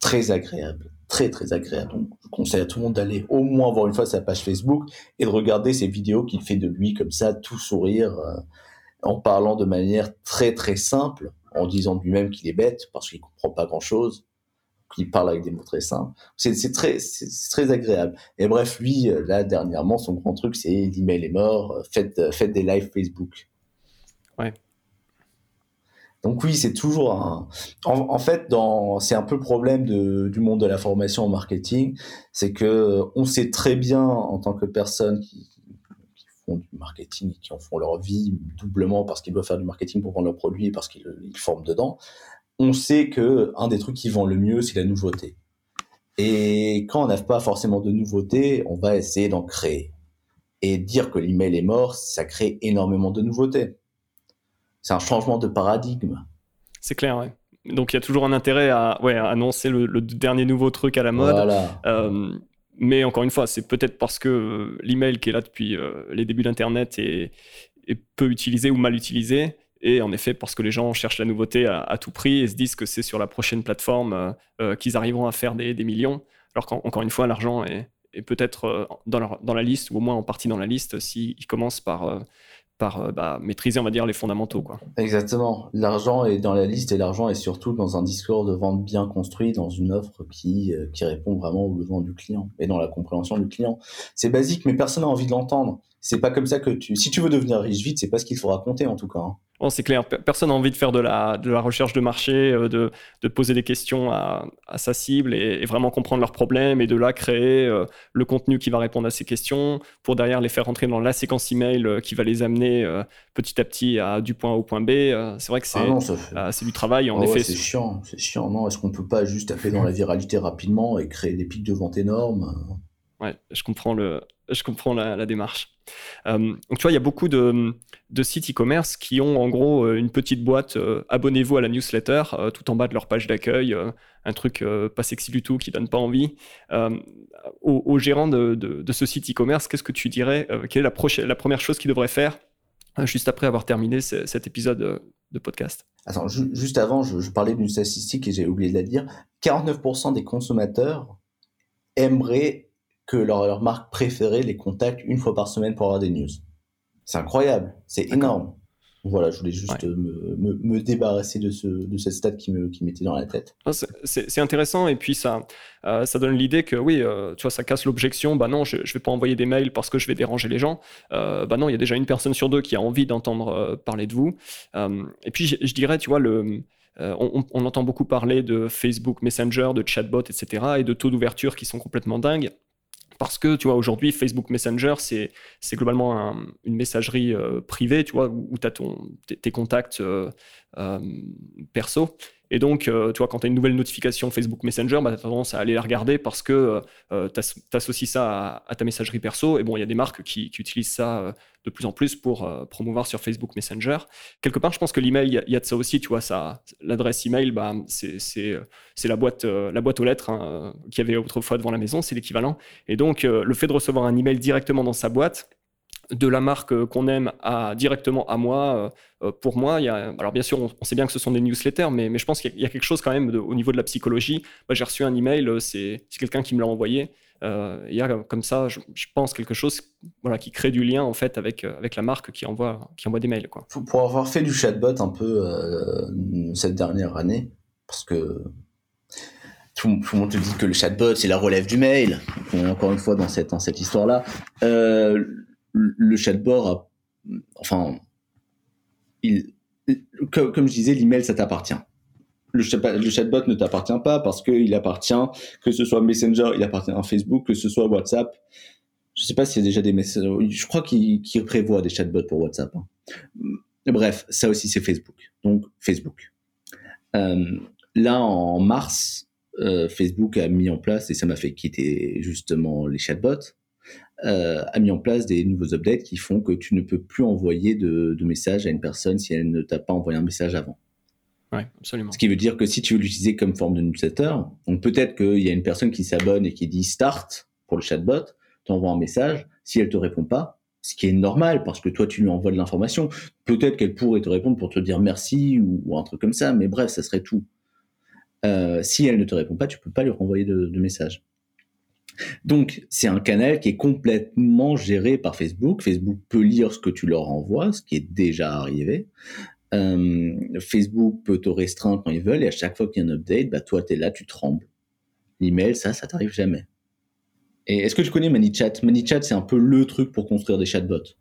très agréable. Très, très agréable. Donc, je conseille à tout le monde d'aller au moins voir une fois sa page Facebook et de regarder ces vidéos qu'il fait de lui comme ça, tout sourire, euh, en parlant de manière très, très simple, en disant lui-même qu'il est bête parce qu'il comprend pas grand-chose qu'il parle avec des mots très simples. C'est très, très agréable. Et bref, lui, euh, là, dernièrement, son grand truc, c'est l'email est mort, euh, faites, faites des lives Facebook. Ouais. Donc oui, c'est toujours un... En, fait, c'est un peu le problème du monde de la formation en marketing, c'est que on sait très bien en tant que personne qui, qui font du marketing et qui en font leur vie doublement parce qu'ils doivent faire du marketing pour vendre leurs produits et parce qu'ils forment dedans, on sait que un des trucs qui vend le mieux, c'est la nouveauté. Et quand on n'a pas forcément de nouveauté, on va essayer d'en créer. Et dire que l'email est mort, ça crée énormément de nouveautés. C'est un changement de paradigme. C'est clair, ouais. Donc il y a toujours un intérêt à ouais, annoncer le, dernier nouveau truc à la mode. Euh, mais encore une fois, c'est peut-être parce que l'email qui est là depuis euh, les débuts d'Internet est, est, peu utilisé ou mal utilisé et en effet, parce que les gens cherchent la nouveauté à, tout prix et se disent que c'est sur la prochaine plateforme euh, euh, qu'ils arriveront à faire des, millions, alors qu'encore une fois, l'argent est, peut-être euh, dans, dans, la liste, ou au moins en partie dans la liste, s'ils commencent par, par bah, maîtriser, on va dire, les fondamentaux. Quoi. Exactement. L'argent est dans la liste et l'argent est surtout dans un discours de vente bien construit, dans une offre qui, qui répond vraiment aux besoins du client et dans la compréhension du client. C'est basique, mais personne n'a envie de l'entendre. C'est pas comme ça que tu. Si tu veux devenir riche vite, c'est pas ce qu'il faut raconter en tout cas. Hein. Bon, c'est clair, personne n'a envie de faire de la, de la recherche de marché, euh, de, de, poser des questions à, à sa cible et, vraiment comprendre leurs problèmes et de là créer euh, le contenu qui va répondre à ces questions pour derrière les faire rentrer dans la séquence email euh, qui va les amener petit à petit à, du point A au point B. c'est vrai que c'est ah du travail en ah effet. c'est chiant, c'est chiant. Non, est-ce qu'on peut pas juste taper dans la viralité rapidement et créer des pics de vente énormes Ouais, je comprends, le, je comprends la, démarche. Euh, donc tu vois, il y a beaucoup de, sites e-commerce qui ont en gros euh, une petite boîte euh, abonnez-vous à la newsletter tout en bas de leur page d'accueil, un truc pas sexy du tout qui donne pas envie. Au, gérant de, ce site e-commerce, qu'est-ce que tu dirais Quelle est la, prochaine, la première chose qu'il devrait faire juste après avoir terminé cet épisode de podcast? Juste avant, je parlais d'une statistique et j'ai oublié de la dire. 49% des consommateurs aimeraient que leur, marque préférée les contacte une fois par semaine pour avoir des news. C'est incroyable, c'est énorme. Voilà, je voulais juste me, me, débarrasser de, ce, de cette stat qui me qui m'était dans la tête. C'est intéressant et puis ça, euh, ça donne l'idée que oui, euh, tu vois, ça casse l'objection. Bah non, je ne vais pas envoyer des mails parce que je vais déranger les gens. Euh, bah non, il y a déjà une personne sur deux qui a envie d'entendre parler de vous. et puis je, je, dirais, tu vois, le, on, on, entend beaucoup parler de Facebook Messenger, de chatbot, etc. et de taux d'ouverture qui sont complètement dingues. Parce que, tu vois, aujourd'hui, Facebook Messenger, c'est, globalement une messagerie euh, privée, tu vois, où, tu as tes, contacts euh, euh, perso. Et donc, tu vois, quand tu as une nouvelle notification Facebook Messenger, bah, tu as tendance à aller la regarder parce que tu associes ça à, ta messagerie perso. Et bon, il y a des marques qui, utilisent ça de plus en plus pour promouvoir sur Facebook Messenger. Quelque part, je pense que l'email, il y, a de ça aussi, tu vois, l'adresse email, bah, c'est, c'est, la, boîte, la boîte aux lettres hein, qu'il y avait autrefois devant la maison, c'est l'équivalent. Et donc, le fait de recevoir un email directement dans sa boîte, de la marque euh, qu'on aime à directement à moi, euh, euh, pour moi, il y a, alors bien sûr, on, sait bien que ce sont des newsletters, mais, mais je pense qu'il y, a quelque chose quand même au niveau de la psychologie. j'ai reçu un email, c'est quelqu'un qui me l'a envoyé. il y a comme ça, je, pense, quelque chose voilà, qui crée du lien en fait avec, avec la marque qui envoie, qui envoie des mails. Quoi. Pour avoir fait du chatbot un peu cette dernière année, parce que tout, le monde te dit que le chatbot c'est la relève du mail. Encore une fois dans cette, dans cette histoire-là, euh, le chatbot, enfin, il, comme, je disais, l'email, ça t'appartient. le, chatbot ne t'appartient pas parce qu'il appartient, que ce soit Messenger, il appartient à Facebook, que ce soit WhatsApp. Je ne sais pas s'il y a déjà des messages. Je crois qu'il prévoit des chatbots pour WhatsApp. Hein. Bref, ça aussi c'est Facebook. Donc Facebook. Euh, là, en mars, euh, Facebook a mis en place, et ça m'a fait quitter justement les chatbots, euh, a mis en place des nouveaux updates qui font que tu ne peux plus envoyer de, de messages à une personne si elle ne t'a pas envoyé un message avant. Ouais, absolument. Ce qui veut dire que si tu veux l'utiliser comme forme de newsletter, donc peut-être qu'il y a une personne qui s'abonne et qui dit start pour le chatbot, t'envoie un message, si elle te répond pas, ce qui est normal parce que toi tu lui envoies de l'information, peut-être qu'elle pourrait te répondre pour te dire merci ou, un truc comme ça, mais bref, ça serait tout. Euh, si elle ne te répond pas, tu peux pas lui renvoyer de, de message. Donc, c'est un canal qui est complètement géré par Facebook. Facebook peut lire ce que tu leur envoies, ce qui est déjà arrivé. Euh, Facebook peut te restreindre quand ils veulent et à chaque fois qu'il y a un update, bah toi, tu es là, tu trembles. L'email, ça, ça t'arrive jamais. Et est-ce que tu connais ManyChat? ManyChat, c'est un peu le truc pour construire des chatbots.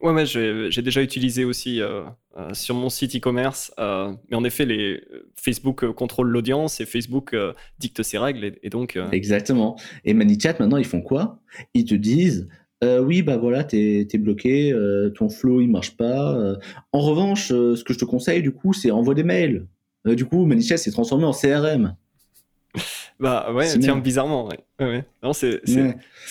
Ouais, ouais j'ai déjà utilisé aussi euh, euh, sur mon site e-commerce. mais en effet, les, Facebook contrôle l'audience et Facebook dicte ses règles. Et, donc, Exactement. Et ManyChat, maintenant, ils font quoi? Ils te disent euh, oui, bah voilà, t'es es bloqué, euh, ton flow il marche pas. Euh. En revanche, ce que je te conseille du coup, c'est envoie des mails. du coup, Manichet s'est transformé en CRM. Bah ouais, tiens, bizarrement, ouais. Non, c'est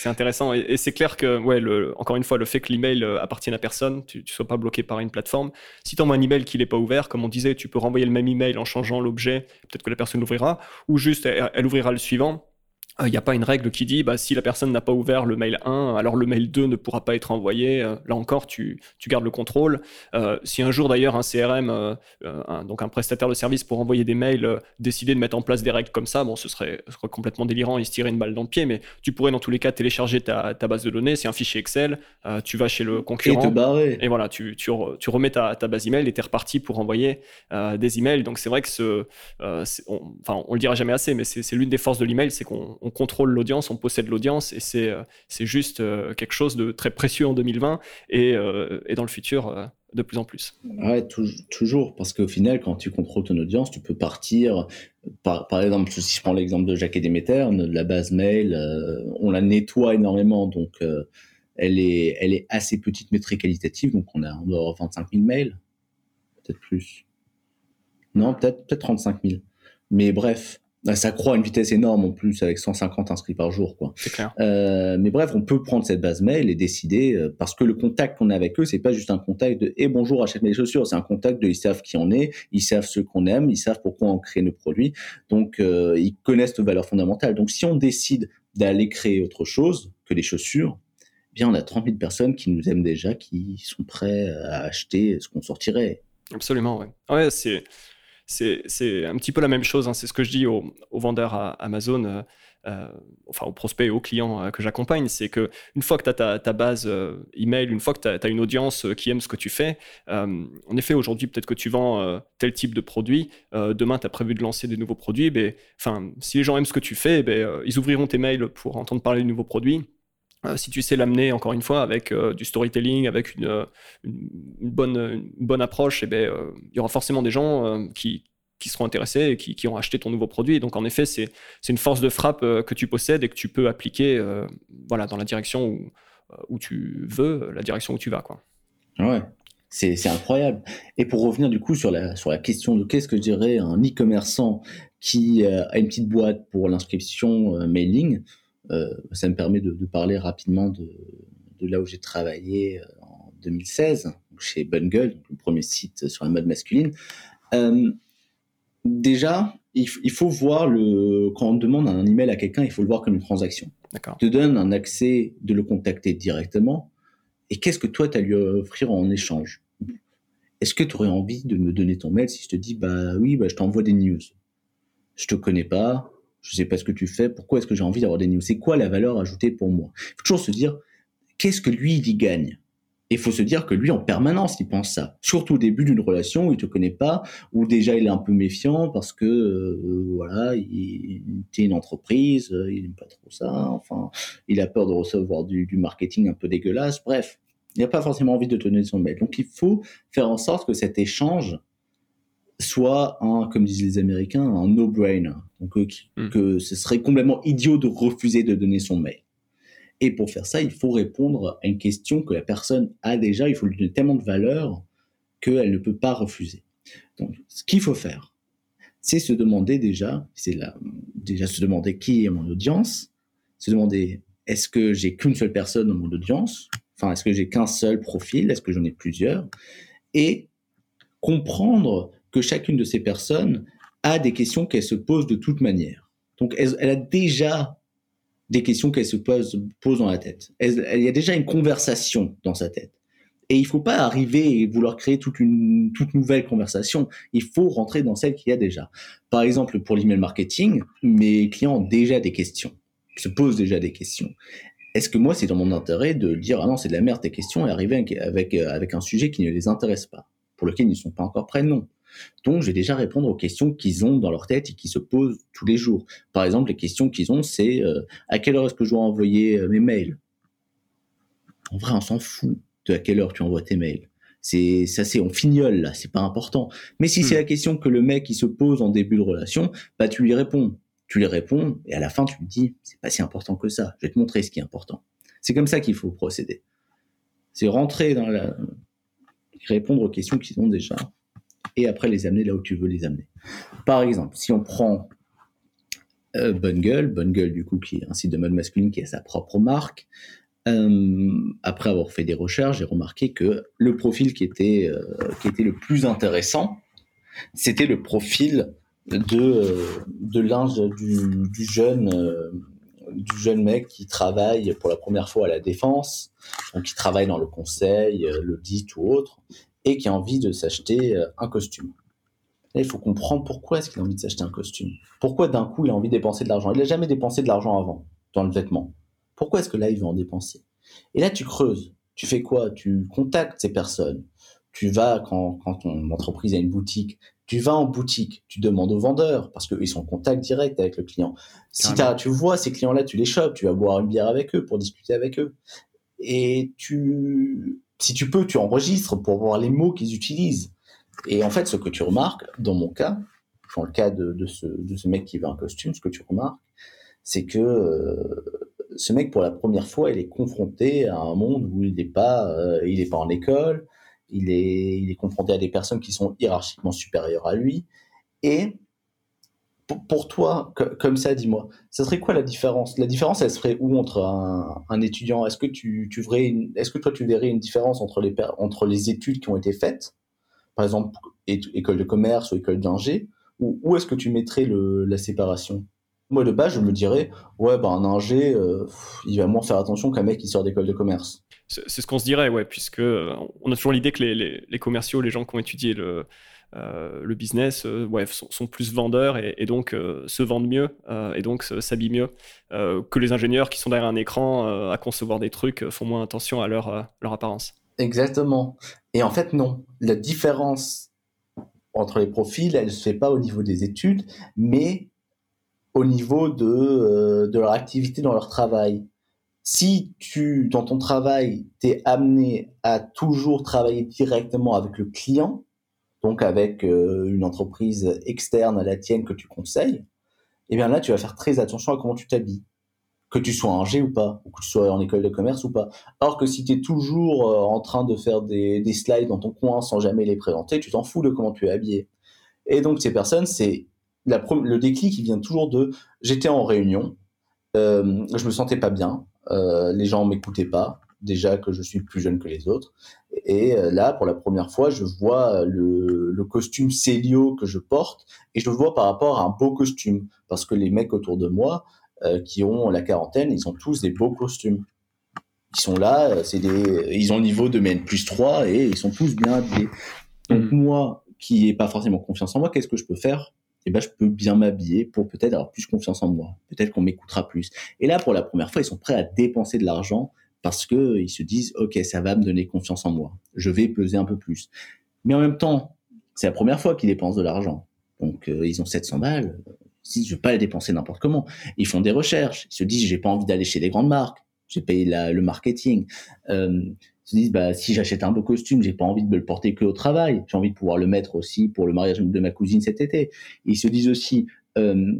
intéressant. Et, c'est clair que, ouais, le, encore une fois, le fait que l'email appartienne à personne, tu ne sois pas bloqué par une plateforme. Si tu envoies un email qui n'est pas ouvert, comme on disait, tu peux renvoyer le même email en changeant l'objet, peut-être que la personne l'ouvrira, ou juste elle ouvrira le suivant il euh, n'y a pas une règle qui dit bah, si la personne n'a pas ouvert le mail 1, alors le mail 2 ne pourra pas être envoyé. Euh, là encore, tu, tu, gardes le contrôle. Euh, si un jour d'ailleurs un CRM, donc un prestataire de service pour envoyer des mails, décidait de mettre en place des règles comme ça, bon, ce serait, complètement délirant et se tirer une balle dans le pied, mais tu pourrais dans tous les cas télécharger ta, ta base de données, c'est un fichier Excel, tu vas chez le concurrent. Et te barrer. Et voilà, tu, tu, tu remets ta, ta, base email et tu es reparti pour envoyer des emails. Donc c'est vrai que ce, on, enfin, on le dira jamais assez, mais c'est l'une des forces de l'email, c'est qu'on on contrôle l'audience, on possède l'audience, et c'est euh, c'est juste euh, quelque chose de très précieux en 2020 et, euh, et dans le futur de plus en plus. Ouais, toujours, parce qu'au final, quand tu contrôles ton audience, tu peux partir. Par, par exemple, si je prends l'exemple de Jacques et Déméter, la base mail, on la nettoie énormément, donc elle, est, elle est assez petite mais très qualitative, donc on, a, on doit avoir 25 000 mails, peut-être plus. Non, peut-être peut, -être, 35 000. Mais bref, ça croît à une vitesse énorme en plus avec 150 inscrits par jour quoi. Clair. Euh, mais bref, on peut prendre cette base mail et décider euh, parce que le contact qu'on a avec eux, c'est pas juste un contact de "Eh bonjour, achète mes chaussures", c'est un contact de ils savent qui on est, ils savent ce qu'on aime, ils savent pourquoi on crée nos produits. Donc euh, ils connaissent nos valeurs fondamentales. Donc si on décide d'aller créer autre chose que les chaussures, eh bien on a 30 000 personnes qui nous aiment déjà, qui sont prêts à acheter ce qu'on sortirait. Absolument, ouais. Ouais, c'est c'est un petit peu la même chose. Hein. C'est ce que je dis aux, vendeurs à Amazon, euh, euh, enfin aux prospects et aux clients euh, que j'accompagne. C'est que une fois que tu as ta, base email, une fois que tu as, une audience qui aime ce que tu fais, en effet, aujourd'hui, peut-être que tu vends tel type de produit. demain, tu as prévu de lancer des nouveaux produits. Ben, enfin, si les gens aiment ce que tu fais, ben, ils ouvriront tes mails pour entendre parler de nouveaux produits. Si tu sais l'amener encore une fois avec du storytelling, avec une, bonne, bonne approche, eh ben, il y aura forcément des gens qui, qui seront intéressés et qui, ont acheté ton nouveau produit. Donc en effet, c'est une force de frappe euh, que tu possèdes et que tu peux appliquer euh, voilà, dans la direction où, euh, où, tu veux, la direction où tu vas. Quoi. Ouais, c'est incroyable. Et pour revenir du coup sur la, sur la question de qu'est-ce que je dirais un e-commerçant qui a une petite boîte pour l'inscription mailing, ça me permet de, parler rapidement de, de là où j'ai travaillé en 2016, chez Bungle, le premier site sur la mode masculine déjà, il, faut voir le quand on demande un email à quelqu'un, il faut le voir comme une transaction. D'accord. Te donne un accès de le contacter directement. Et qu'est-ce que toi, tu as lui offrir en échange? Est-ce que tu aurais envie de me donner ton mail si je te dis, bah oui, bah, je t'envoie des news? Je te connais pas, je sais pas ce que tu fais, pourquoi est-ce que j'ai envie d'avoir des news? C'est quoi la valeur ajoutée pour moi? Il faut toujours se dire, qu'est-ce que lui, il y gagne? Il faut se dire que lui, en permanence, il pense ça. Surtout au début d'une relation où il te connaît pas, où déjà il est un peu méfiant parce que euh, voilà, il, est une entreprise, euh, il n'aime pas trop ça. Enfin, il a peur de recevoir du, marketing un peu dégueulasse. Bref, il n'a pas forcément envie de te donner son mail. Donc il faut faire en sorte que cet échange soit un, comme disent les Américains, un no-brainer. Donc, euh, Hmm. que ce serait complètement idiot de refuser de donner son mail. Et pour faire ça, il faut répondre à une question que la personne a déjà. Il faut lui donner tellement de valeur qu'elle ne peut pas refuser. Donc, ce qu'il faut faire, c'est se demander déjà, c'est là, déjà se demander qui est mon audience, se demander est-ce que j'ai qu'une seule personne dans mon audience, enfin est-ce que j'ai qu'un seul profil, est-ce que j'en ai plusieurs, et comprendre que chacune de ces personnes a des questions qu'elle se pose de toute manière. Donc elle, a déjà des questions qu'elle se pose, pose dans la tête. Elle, y a déjà une conversation dans sa tête. Et il faut pas arriver et vouloir créer toute une toute nouvelle conversation. Il faut rentrer dans celle qu'il y a déjà. Par exemple, pour l'email marketing, mes clients ont déjà des questions, se posent déjà des questions. Est-ce que moi, c'est dans mon intérêt de dire ah non, c'est de la merde tes questions et arriver avec, avec, euh, avec un sujet qui ne les intéresse pas, pour lequel ils ne sont pas encore prêts? Non. Donc, je vais déjà répondre aux questions qu'ils ont dans leur tête et qui se posent tous les jours. Par exemple, les questions qu'ils ont, c'est euh, à quelle heure est-ce que je dois envoyer euh, mes mails? En vrai, on s'en fout de à quelle heure tu envoies tes mails. C'est ça, c'est on fignole là, c'est pas important. Mais si c'est Hmm. la question que le mec il se pose en début de relation, bah tu lui réponds, tu lui réponds et à la fin tu lui dis c'est pas si important que ça. Je vais te montrer ce qui est important. C'est comme ça qu'il faut procéder. C'est rentrer dans la répondre aux questions qu'ils ont déjà et après les amener là où tu veux les amener. Par exemple, si on prend Bonne Gueule, Bonne Gueule du coup qui est un site de mode masculine qui a sa propre marque. Euh, après avoir fait des recherches, j'ai remarqué que le profil qui était, euh, qui était le plus intéressant, c'était le profil de, euh, de du, du jeune du jeune mec qui travaille pour la première fois à la défense, donc qui travaille dans le conseil, l'audit ou autre, et qui a envie de s'acheter euh, un costume. Là, il faut comprendre pourquoi est-ce qu'il a envie de s'acheter un costume. Pourquoi d'un coup il a envie de dépenser de l'argent? Il n'a jamais dépensé de l'argent avant dans le vêtement. Pourquoi est-ce que là il veut en dépenser? Et là tu creuses. Tu fais quoi? Tu contactes ces personnes. Tu vas quand, quand ton entreprise a une boutique, tu vas en boutique, tu demandes aux vendeurs parce qu'ils sont en contact direct avec le client. Si tu vois ces clients-là, tu les chopes, tu vas boire une bière avec eux pour discuter avec eux. Et tu, si tu peux, tu enregistres pour voir les mots qu'ils utilisent. Et en fait, ce que tu remarques, dans mon cas, dans le cas de, ce, de ce mec qui veut un costume, ce que tu remarques, c'est que euh, ce mec, pour la première fois, il est confronté à un monde où il n'est pas, euh, il est pas en école, il est, il est confronté à des personnes qui sont hiérarchiquement supérieures à lui. Et pour, toi, co- comme ça, dis-moi, ça serait quoi la différence? La différence, elle serait où entre un, étudiant? Est-ce que tu, verrais, toi, tu verrais une différence entre les, études qui ont été faites, par exemple, école de commerce ou école d'ingé, ou où est-ce que tu mettrais la séparation? Moi, de base, je me dirais, ouais, bah, un ingé, euh, il va moins faire attention qu'un mec qui sort d'école de commerce. C'est ce qu'on se dirait, ouais, puisque euh, on a toujours l'idée que les- les commerciaux, les gens qui ont étudié le, euh, le business, euh, sont, plus vendeurs et, donc euh, se vendent mieux et donc s'habillent mieux que les ingénieurs qui sont derrière un écran à concevoir des trucs font moins attention à leur, leur apparence. Exactement. Et en fait, non. La différence entre les profils, elle ne se fait pas au niveau des études, mais au niveau de, de leur activité dans leur travail. Si tu, dans ton travail, t'es amené à toujours travailler directement avec le client, donc avec euh, une entreprise externe à la tienne que tu conseilles, eh bien là, tu vas faire très attention à comment tu t'habilles. Que tu sois un G ou pas, ou que tu sois en école de commerce ou pas. Or que si tu es toujours euh, en train de faire des, des slides dans ton coin sans jamais les présenter, tu t'en fous de comment tu es habillé. Et donc ces personnes, c'est le déclic qui vient toujours de j'étais en réunion, euh, je me sentais pas bien, les gens m'écoutaient pas, déjà que je suis plus jeune que les autres. Et euh, là, pour la première fois, je vois le, le costume Célio que je porte et je le vois par rapport à un beau costume. Parce que les mecs autour de moi, euh, qui ont la quarantaine, ils ont tous des beaux costumes. Ils sont là, euh, c'est des, ils ont le niveau de MEN plus 3 et ils sont tous bien habillés. Donc Mhm. moi, qui n'ai pas forcément confiance en moi, qu'est-ce que je peux faire? Eh ben, je peux bien m'habiller pour peut-être avoir plus confiance en moi. Peut-être qu'on m'écoutera plus. Et là, pour la première fois, ils sont prêts à dépenser de l'argent parce que ils se disent, ok, ça va me donner confiance en moi. Je vais peser un peu plus. Mais en même temps, c'est la première fois qu'ils dépensent de l'argent. Donc, euh, ils ont 700 balles. Si je vais pas les dépenser n'importe comment. Ils font des recherches. Ils se disent, j'ai pas envie d'aller chez les grandes marques. J'ai payé la- le marketing. Euh, se disent bah si j'achète un beau costume, j'ai pas envie de me le porter que au travail, j'ai envie de pouvoir le mettre aussi pour le mariage de ma cousine cet été. Ils se disent aussi euh,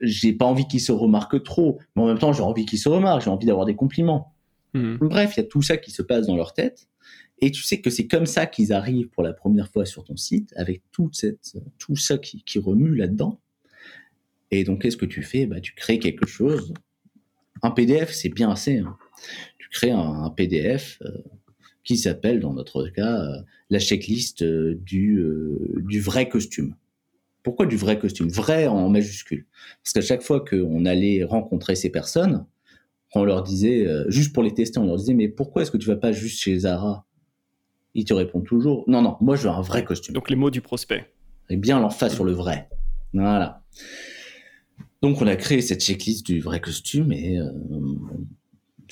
j'ai pas envie qu'il se remarque trop, mais en même temps j'ai envie qu'il se remarque, j'ai envie d'avoir des compliments. Mmh. Bref, il y a tout ça qui se passe dans leur tête. Et tu sais que c'est comme ça qu'ils arrivent pour la première fois sur ton site, avec tout ça qui, qui remue là-dedans. Et donc, qu'est-ce que tu fais? Bah, Tu crées quelque chose. Un PDF, c'est bien assez. Hein tu crées un, PDF euh, qui s'appelle, dans notre cas, euh, la checklist euh, du, du vrai costume. Pourquoi du vrai costume? Vrai en majuscule. Parce qu'à chaque fois qu'on allait rencontrer ces personnes, on leur disait, juste pour les tester, on leur disait, mais pourquoi est-ce que tu vas pas juste chez Zara? Ils te répondent toujours, non, non, moi je veux un vrai costume. Donc les mots du prospect. Et bien l'emphase sur le vrai. Voilà. Donc on a créé cette checklist du vrai costume et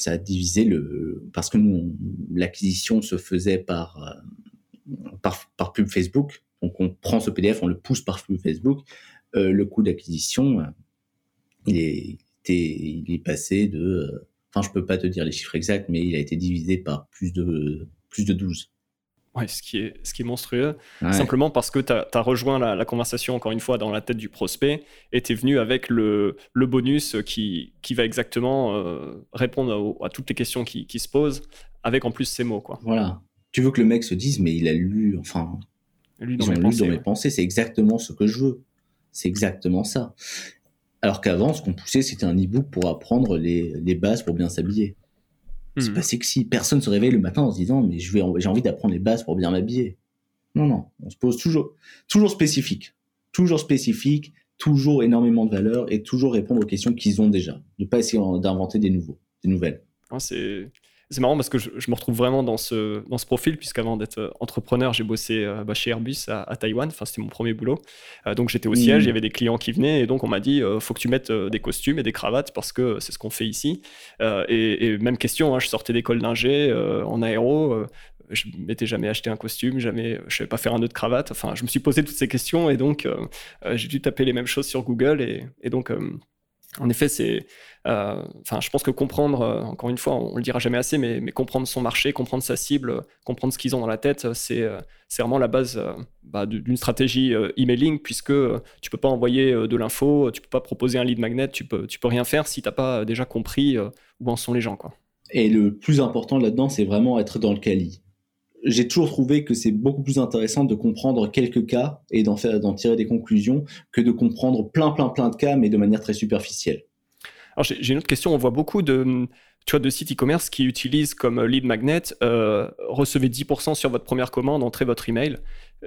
ça a divisé le parce que nous l'acquisition se faisait par, euh, par, par pub Facebook. Donc on prend ce PDF, on le pousse par pub Facebook. Euh, le coût d'acquisition, euh, il est il est passé de enfin je peux pas te dire les chiffres exacts mais il a été divisé par plus de plus de 12. Ouais, ce qui est, ce qui est monstrueux. Simplement parce que tu as, rejoint la, conversation, encore une fois, dans la tête du prospect et tu es venu avec le, le bonus qui, qui va exactement euh, répondre à, toutes les questions qui, qui, se posent, avec en plus ces mots. Quoi. Voilà. Tu veux que le mec se dise, mais il a lu, enfin, lu dans, mes, pensées, dans mes pensées. C'est exactement ce que je veux. C'est exactement ça. Alors qu'avant, ce qu'on poussait, c'était un e-book pour apprendre les, les bases pour bien s'habiller. C'est hmm. pas sexy. Personne se réveille le matin en se disant mais je vais, j'ai envie d'apprendre les bases pour bien m'habiller. Non, non. On se pose toujours, toujours spécifique, toujours spécifique, toujours énormément de valeur et toujours répondre aux questions qu'ils ont déjà. Ne pas essayer d'inventer des nouveaux, des nouvelles. Ah, c'est c'est marrant parce que je, me retrouve vraiment dans ce, dans ce profil, puisqu'avant d'être euh, entrepreneur, j'ai bossé euh, bah, chez Airbus à, Taïwan. Enfin, c'était mon premier boulot. Euh, donc, j'étais au siège, il y avait des clients qui venaient, et donc on m'a dit faut que tu mettes des costumes et des cravates parce que c'est ce qu'on fait ici. Et, même question, hein, je sortais d'école d'ingé en aéro. je m'étais jamais acheté un costume, jamais, je savais pas faire un nœud de cravate. Enfin, je me suis posé toutes ces questions et donc j'ai dû taper les mêmes choses sur Google et, et donc en effet, c'est, euh, enfin, je pense que comprendre, euh, encore une fois, on, le dira jamais assez, mais, comprendre son marché, comprendre sa cible, comprendre ce qu'ils ont dans la tête, c'est, euh, vraiment la base bah, d'une stratégie emailing, puisque tu peux pas envoyer de l'info, tu peux pas proposer un lead magnet, tu peux, tu peux rien faire si t'as pas déjà compris où en sont les gens, quoi. Et le plus important là-dedans, c'est vraiment être dans le quali j'ai toujours trouvé que c'est beaucoup plus intéressant de comprendre quelques cas et d'en faire, d'en tirer des conclusions que de comprendre plein, plein, plein de cas, mais de manière très superficielle. Alors j'ai une autre question. On voit beaucoup de, tu vois, de sites e-commerce qui utilisent comme lead magnet euh, recevez 10% sur votre première commande, entrez votre email.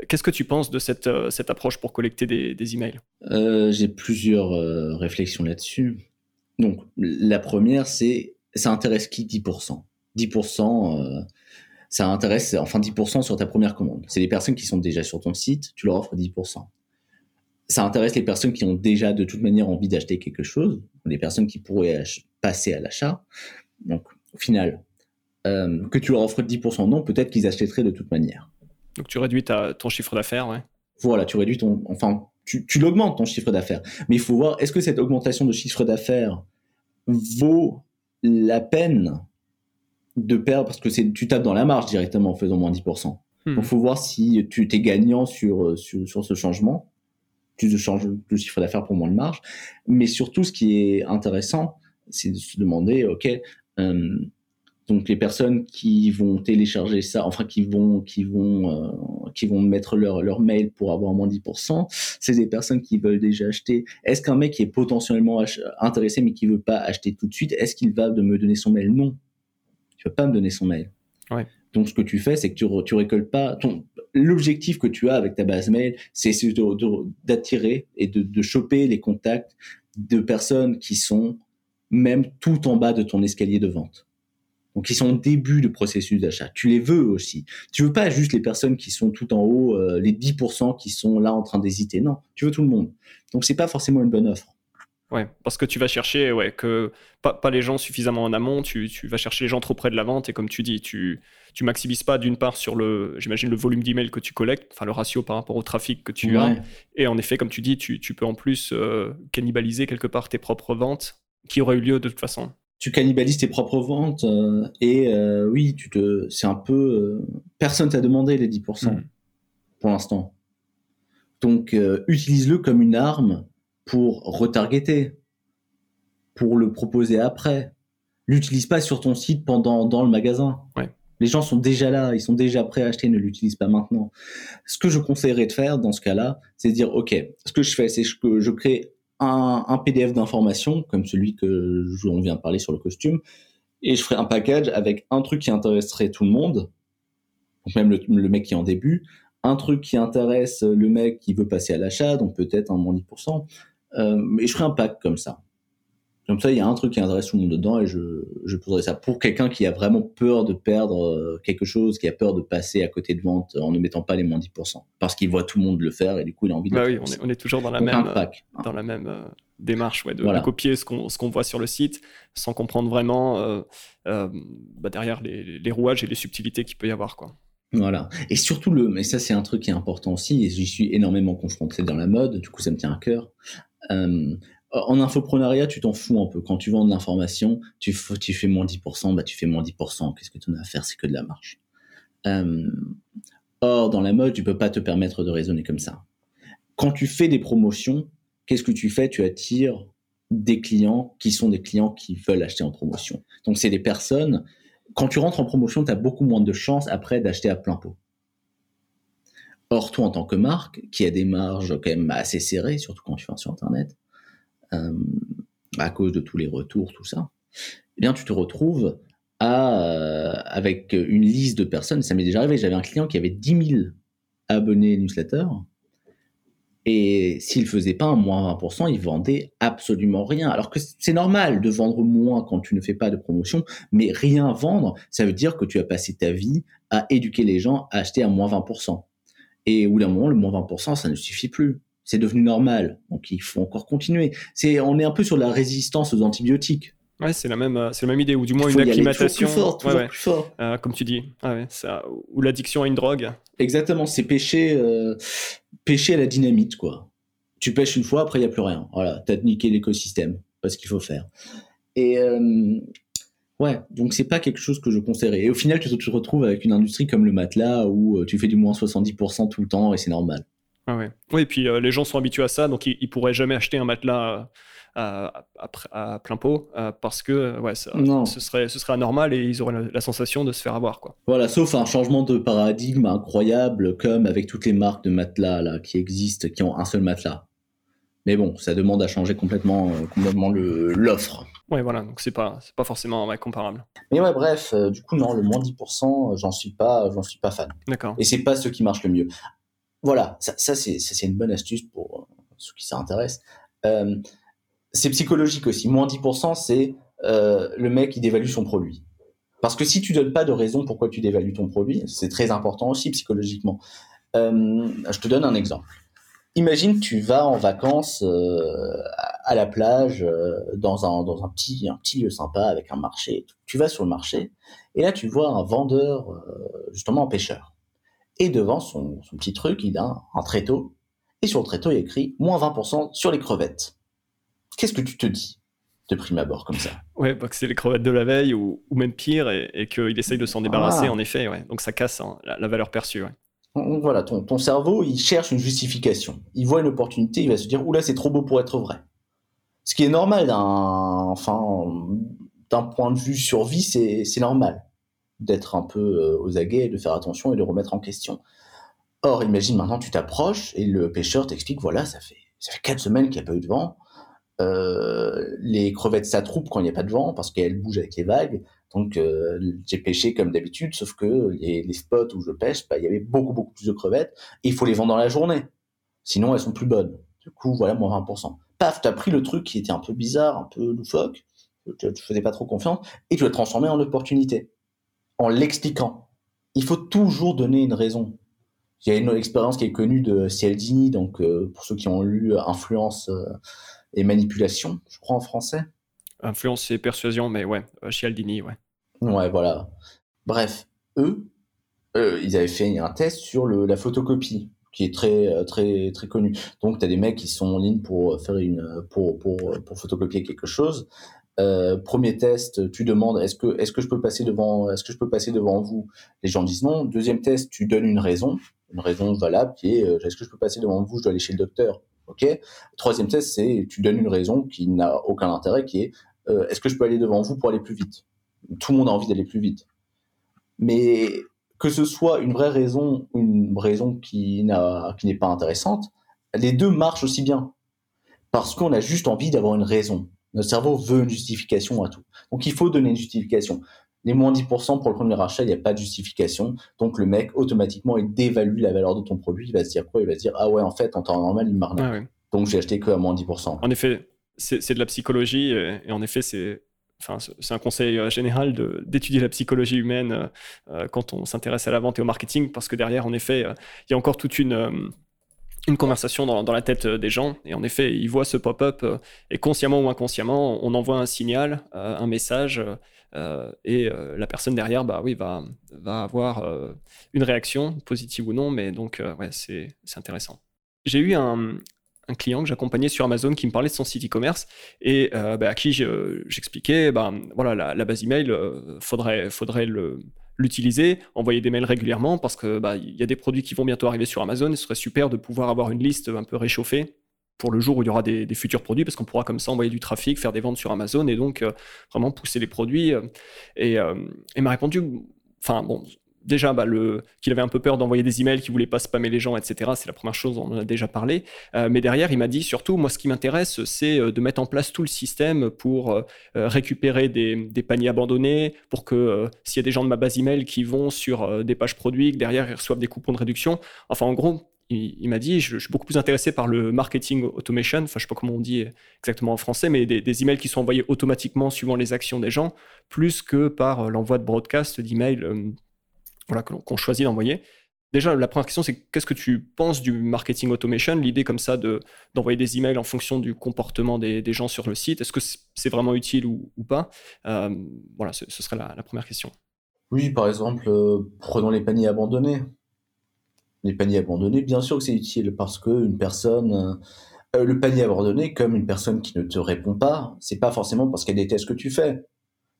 Qu'est-ce que tu penses de cette, euh, cette approche pour collecter des, des emails? Euh, J'ai plusieurs réflexions là-dessus. Donc la première, c'est ça intéresse qui 10% 10% ça intéresse enfin 10% sur ta première commande. C'est les personnes qui sont déjà sur ton site, tu leur offres 10%. Ça intéresse les personnes qui ont déjà de toute manière envie d'acheter quelque chose, les personnes qui pourraient passer à l'achat. Donc au final, euh, que tu leur offres 10% non, peut-être qu'ils achèteraient de toute manière. Donc tu réduis ta, ton chiffre d'affaires, ouais. Voilà, tu réduis ton, enfin, tu, tu l'augmentes ton chiffre d'affaires. Mais il faut voir, est-ce que cette augmentation de chiffre d'affaires vaut la peine de perdre parce que c'est tu tapes dans la marge directement en faisant moins 10%. Il hmm. faut voir si tu es gagnant sur, euh, sur, sur ce changement. Tu changes le chiffre d'affaires pour moins de marge. Mais surtout, ce qui est intéressant, c'est de se demander, OK, euh, donc les personnes qui vont télécharger ça, enfin qui vont qui vont euh, qui vont mettre leur leur mail pour avoir moins 10%, c'est des personnes qui veulent déjà acheter. Est-ce qu'un mec qui est potentiellement intéressé mais qui veut pas acheter tout de suite, est-ce qu'il va de me donner son mail? Non, tu vas pas me donner son mail. Donc, ce que tu fais, c'est que tu, tu récoltes pas. Ton, l'objectif que tu as avec ta base mail, c'est d'attirer et de, de choper les contacts de personnes qui sont même tout en bas de ton escalier de vente. Donc, ils sont au début du processus d'achat. Tu les veux aussi. Tu veux pas juste les personnes qui sont tout en haut, euh, les 10% qui sont là en train d'hésiter. Non, tu veux tout le monde. Donc, c'est pas forcément une bonne offre. Ouais, parce que tu vas chercher ouais, que pas, pas les gens suffisamment en amont, tu, tu, vas chercher les gens trop près de la vente et comme tu dis, tu, tu maximises pas d'une part sur le, j'imagine, le volume d'emails que tu collectes, enfin le ratio par rapport au trafic que tu as. Et en effet, comme tu dis, tu, tu peux en plus euh, cannibaliser quelque part tes propres ventes qui auraient eu lieu de toute façon. tu cannibalises tes propres ventes euh, et euh, oui, tu te, c'est un peu, personne t'a demandé les 10% Mm. pour l'instant. Donc, utilise-le comme une arme pour retargeter, pour le proposer après. L'utilise pas sur ton site pendant dans le magasin. Ouais. Les gens sont déjà là, ils sont déjà prêts à acheter, ne l'utilise pas maintenant. Ce que je conseillerais de faire dans ce cas-là, c'est de dire, OK, ce que je fais, c'est que je crée un, un PDF d'information, comme celui que je- on vient de parler sur le costume, et je ferai un package avec un truc qui intéresserait tout le monde, donc même le, le mec qui est en début, un truc qui intéresse le mec qui veut passer à l'achat, donc peut-être un moins 10%, euh, mais je ferai un pack comme ça. Comme ça, il y a un truc qui intéresse tout le monde dedans et je, je poserai ça pour quelqu'un qui a vraiment peur de perdre euh, quelque chose, qui a peur de passer à côté de vente en ne mettant pas les moins 10%. Parce qu'il voit tout le monde le faire et du coup, il a envie de Bah le oui, faire on est, on est toujours dans la Donc, même, dans la même euh, démarche ouais, de, Voilà. de copier ce qu'on ce qu'on voit sur le site sans comprendre vraiment euh, euh, bah, derrière les, les rouages et les subtilités qu'il peut y avoir. Quoi. Voilà. Et surtout, le, mais ça, c'est un truc qui est important aussi, et j'y suis énormément confronté dans la mode, du coup, ça me tient à cœur. Euh, en infoprenariat, tu t'en fous un peu. Quand tu vends de l'information, tu, fais moins 10%, bah, tu fais moins 10%. Qu'est-ce que tu en as à faire? C'est que de la marge. Euh, or, dans la mode, tu peux pas te permettre de raisonner comme ça. Quand tu fais des promotions, qu'est-ce que tu fais? Tu attires des clients qui sont des clients qui veulent acheter en promotion. Donc, c'est des personnes quand tu rentres en promotion, tu as beaucoup moins de chances après d'acheter à plein pot. Or, toi, en tant que marque, qui a des marges quand même assez serrées, surtout quand tu vas sur Internet, euh, à cause de tous les retours, tout ça, eh bien, tu te retrouves euh, avec une liste de personnes. Ça m'est déjà arrivé, j'avais un client qui avait 10 000 abonnés newsletter, et s'il faisait pas un moins 20%, il vendait absolument rien. Alors que c'est normal de vendre moins quand tu ne fais pas de promotion, mais rien vendre, ça veut dire que tu as passé ta vie à éduquer les gens à acheter à moins 20%. Et au bout d'un moment, le moins 20%, ça ne suffit plus. C'est devenu normal. Donc il faut encore continuer. C'est, on est un peu sur la résistance aux antibiotiques. Ouais, c'est la même, euh, c'est la même idée, ou du moins une aller toujours acclimatation. plus fort, toujours Ouais, ouais. plus fort. Euh, comme tu dis, Ouais, ouais, ça, ou l'addiction à une drogue. Exactement, c'est pêcher, euh, pêcher à la dynamite, quoi. Tu pêches une fois, après il n'y a plus rien. Voilà, t'as niqué l'écosystème, pas ce qu'il faut faire. Et euh, ouais, donc c'est pas quelque chose que je conseillerais. Et au final, tu te, tu te retrouves avec une industrie comme le matelas où euh, tu fais du moins 70% tout le temps et c'est normal. Ah ouais. Oui, et puis euh, les gens sont habitués à ça, donc ils, ils pourraient jamais acheter un matelas euh, à, à- à plein pot euh, parce que ouais, ça- Non. ce serait, ce serait anormal et ils auraient la, la sensation de se faire avoir. Quoi. Voilà, sauf un changement de paradigme incroyable, comme avec toutes les marques de matelas là, qui existent, qui ont un seul matelas. Mais bon, ça demande à changer complètement, euh, complètement le- l'offre. Ouais, voilà, donc c'est pas, c'est pas forcément ouais, comparable. Mais ouais, bref, euh, du coup, non, le moins 10%, euh, j'en suis pas, j'en suis pas fan. D'accord. Et c'est pas ce qui marche le mieux. Voilà, ça, c'est une bonne astuce pour euh, ceux qui s'intéressent. Euh, c'est psychologique aussi. Moins 10%, c'est euh, le mec qui dévalue son produit. Parce que si tu donnes pas de raison pourquoi tu dévalues ton produit, c'est très important aussi psychologiquement. Je te donne un exemple. Imagine tu vas en vacances à la plage dans un petit un petit lieu sympa avec un marché. Tu vas sur le marché et là tu vois un vendeur justement un pêcheur. Et devant son, son petit truc, il a un, un tréteau. Et sur le tréteau, il y a écrit moins 20% sur les crevettes. Qu'est-ce que tu te dis de prime abord comme ça? Ouais, bah, que c'est les crevettes de la veille ou, ou même pire et, et qu'il essaye de s'en débarrasser Ah. en effet. Ouais. Donc ça casse hein, la, la valeur perçue. Ouais. Donc Voilà, ton, ton cerveau, il cherche une justification. Il voit une opportunité, il va se dire, oula, c'est trop beau pour être vrai. Ce qui est normal, d'un, enfin, d'un point de vue survie, c'est normal d'être un peu euh, aux aguets, de faire attention et de remettre en question. Or, imagine maintenant, tu t'approches et le pêcheur t'explique, voilà, ça fait, ça quatre semaines qu'il n'y a pas eu de vent. Euh, les crevettes s'attroupent quand il n'y a pas de vent parce qu'elles bougent avec les vagues. Donc, euh, j'ai pêché comme d'habitude, sauf que les, spots où je pêche, bah, il y avait beaucoup, beaucoup plus de crevettes et il faut les vendre dans la journée. Sinon, elles sont plus bonnes. Du coup, voilà, moins 20%. Paf, t'as pris le truc qui était un peu bizarre, un peu loufoque, tu, tu faisais pas trop confiance, et tu l'as transformé en opportunité. En l'expliquant. Il faut toujours donner une raison. Il y a une expérience qui est connue de Cialdini, donc euh, pour ceux qui ont lu Influence euh, et Manipulation, je crois en français. Influence et persuasion, mais ouais, euh, Cialdini, ouais. Ouais, voilà. Bref, eux, euh, ils avaient fait un test sur le, la photocopie, qui est très, euh, très, très connu. Donc, tu as des mecs qui sont en ligne pour faire une, pour, pour, pour photocopier quelque chose. Euh, premier test, tu demandes est-ce que est-ce que je peux passer devant est-ce que je peux passer devant vous? Les gens disent non. Deuxième test, tu donnes une raison, une raison valable qui est euh, est-ce que je peux passer devant vous? Je dois aller chez le docteur. Ok? Troisième test, c'est tu donnes une raison qui n'a aucun intérêt, qui est euh, est-ce que je peux aller devant vous pour aller plus vite? Tout le monde a envie d'aller plus vite, mais que ce soit une vraie raison ou une raison qui n'a qui n'est pas intéressante, les deux marchent aussi bien parce qu'on a juste envie d'avoir une raison. Notre cerveau veut une justification à tout. Donc il faut donner une justification. Les moins 10% pour le premier achat, il n'y a pas de justification. Donc le mec, automatiquement, il dévalue la valeur de ton produit. Il va se dire quoi? Il va se dire Ah ouais, en fait, en temps normal, il m'arnaque. Ah Donc j'ai acheté que à moins 10%. En effet, c'est de la psychologie. Et en effet, c'est Enfin, c'est un conseil euh, général d'étudier la psychologie humaine euh, euh, quand on s'intéresse à la vente et au marketing, parce que derrière, en effet, il y a encore toute une, une conversation dans, la tête des gens. Et en effet, ils voient ce pop-up et consciemment ou inconsciemment, on envoie un signal, un message, et la personne derrière, bah oui, va, avoir une réaction, positive ou non. Mais donc, ouais, c'est intéressant. J'ai eu un, un client que j'accompagnais sur Amazon qui me parlait de son site e-commerce et bah, à qui j'expliquais, bah, voilà, la, la, base email, faudrait, faudrait le l'utiliser, envoyer des mails régulièrement parce que bah, il y a des produits qui vont bientôt arriver sur Amazon et ce serait super de pouvoir avoir une liste un peu réchauffée pour le jour où il y aura des, futurs produits parce qu'on pourra comme ça envoyer du trafic, faire des ventes sur Amazon et donc euh, vraiment pousser les produits. Euh, et, euh, et m'a répondu, enfin bon, déjà bah, qu'il avait un peu peur d'envoyer des emails, qu'il voulait pas spammer les gens, etc. C'est la première chose, on en a déjà parlé. Euh, mais derrière, il m'a dit surtout, moi, ce qui m'intéresse, c'est euh, de mettre en place tout le système pour euh, récupérer des, paniers abandonnés, pour que s'il y a des gens de ma base email qui vont sur des pages produits, que derrière ils reçoivent des coupons de réduction. Enfin, en gros, il, m'a dit, je, suis beaucoup plus intéressé par le marketing automation, enfin je sais pas comment on dit exactement en français, mais des, des emails qui sont envoyés automatiquement suivant les actions des gens, plus que par l'envoi de broadcast d'emails voilà, qu'on choisit d'envoyer. Déjà, la première question, c'est qu'est-ce que tu penses du marketing automation? L'idée comme ça de, d'envoyer des emails en fonction du comportement des, gens sur le site, est-ce que c'est vraiment utile ou, pas? Euh, Voilà, ce, serait la, première question. Oui, par exemple, euh, prenons les paniers abandonnés. Les paniers abandonnés, bien sûr que c'est utile parce qu'une personne, euh, le panier abandonné, comme une personne qui ne te répond pas, c'est pas forcément parce qu'elle déteste ce que tu fais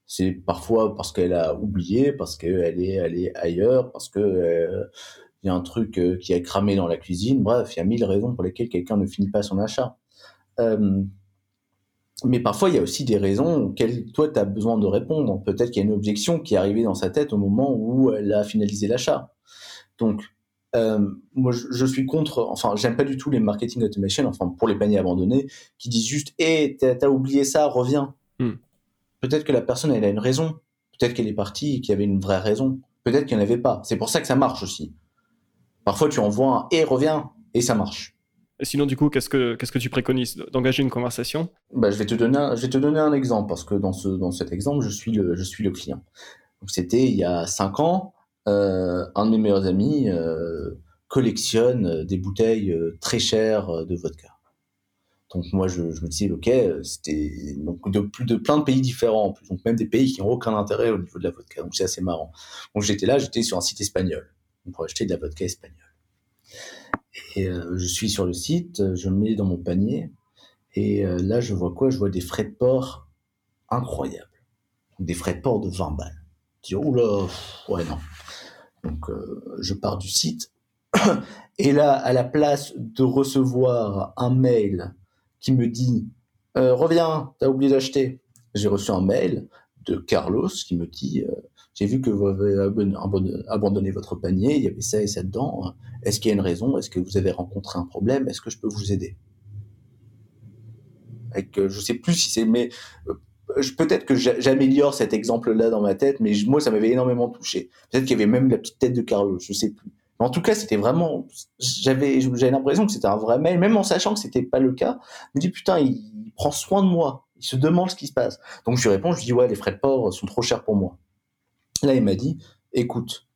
c'est parfois parce qu'elle a oublié, parce qu'elle est allée ailleurs, parce que euh, y a un truc euh, qui a cramé dans la cuisine. Bref, il y a mille raisons pour lesquelles quelqu'un ne finit pas son achat. Mais parfois, il y a aussi des raisons auxquelles toi, tu as besoin de répondre. Peut-être qu'il y a une objection qui est arrivée dans sa tête au moment où elle a finalisé l'achat. Donc, moi, je, suis contre, enfin, j'aime pas du tout les marketing automation, enfin, pour les paniers abandonnés, qui disent juste, hé, hey, t'as oublié ça, reviens. Peut-être que la personne, elle a une raison. Peut-être qu'elle est partie et qu'il y avait une vraie raison. Peut-être qu'il n'y en avait pas. C'est pour ça que ça marche aussi. Parfois, tu envoies un et reviens et ça marche. Et sinon, du coup, qu'est-ce que, qu'est-ce que tu préconises D'engager une conversation? Bah, je, vais te donner un, je vais te donner un exemple parce que dans, ce, dans cet exemple, je suis le, je suis le client. c'était il y a cinq ans. Euh, un de mes meilleurs amis euh, collectionne des bouteilles euh, très chères de vodka. Donc moi, je, me disais, ok, c'était donc de plus de plein de pays différents, donc même des pays qui n'ont aucun intérêt au niveau de la vodka. Donc c'est assez marrant. Donc j'étais là, j'étais sur un site espagnol pour acheter de la vodka espagnole. Et euh, je suis sur le site, je me mets dans mon panier, et euh, là je vois quoi? Je vois des frais de port incroyables. des frais de port de 20 balles. Je dis, oula, ouais non. Donc euh, je pars du site. [coughs] Et là, à la place de recevoir un mail qui me dit euh, Reviens, t'as oublié d'acheter. J'ai reçu un mail de Carlos qui me dit euh, J'ai vu que vous avez abandonné votre panier, il y avait ça et ça dedans. Est-ce qu'il y a une raison? Est-ce que vous avez rencontré un problème? Est-ce que je peux vous aider? Avec, euh, Je sais plus si c'est. Mais peut-être que j'améliore cet exemple-là dans ma tête, mais moi, ça m'avait énormément touché. Peut-être qu'il y avait même la petite tête de Carlos, je sais plus. En tout cas, c'était vraiment, j'avais, l'impression que c'était un vrai mail, même en sachant que c'était pas le cas. Je me dis putain, il, prend soin de moi. Il se demande ce qui se passe. Donc je lui réponds, je lui dis ouais, les frais de port sont trop chers pour moi. Là, il m'a dit, écoute,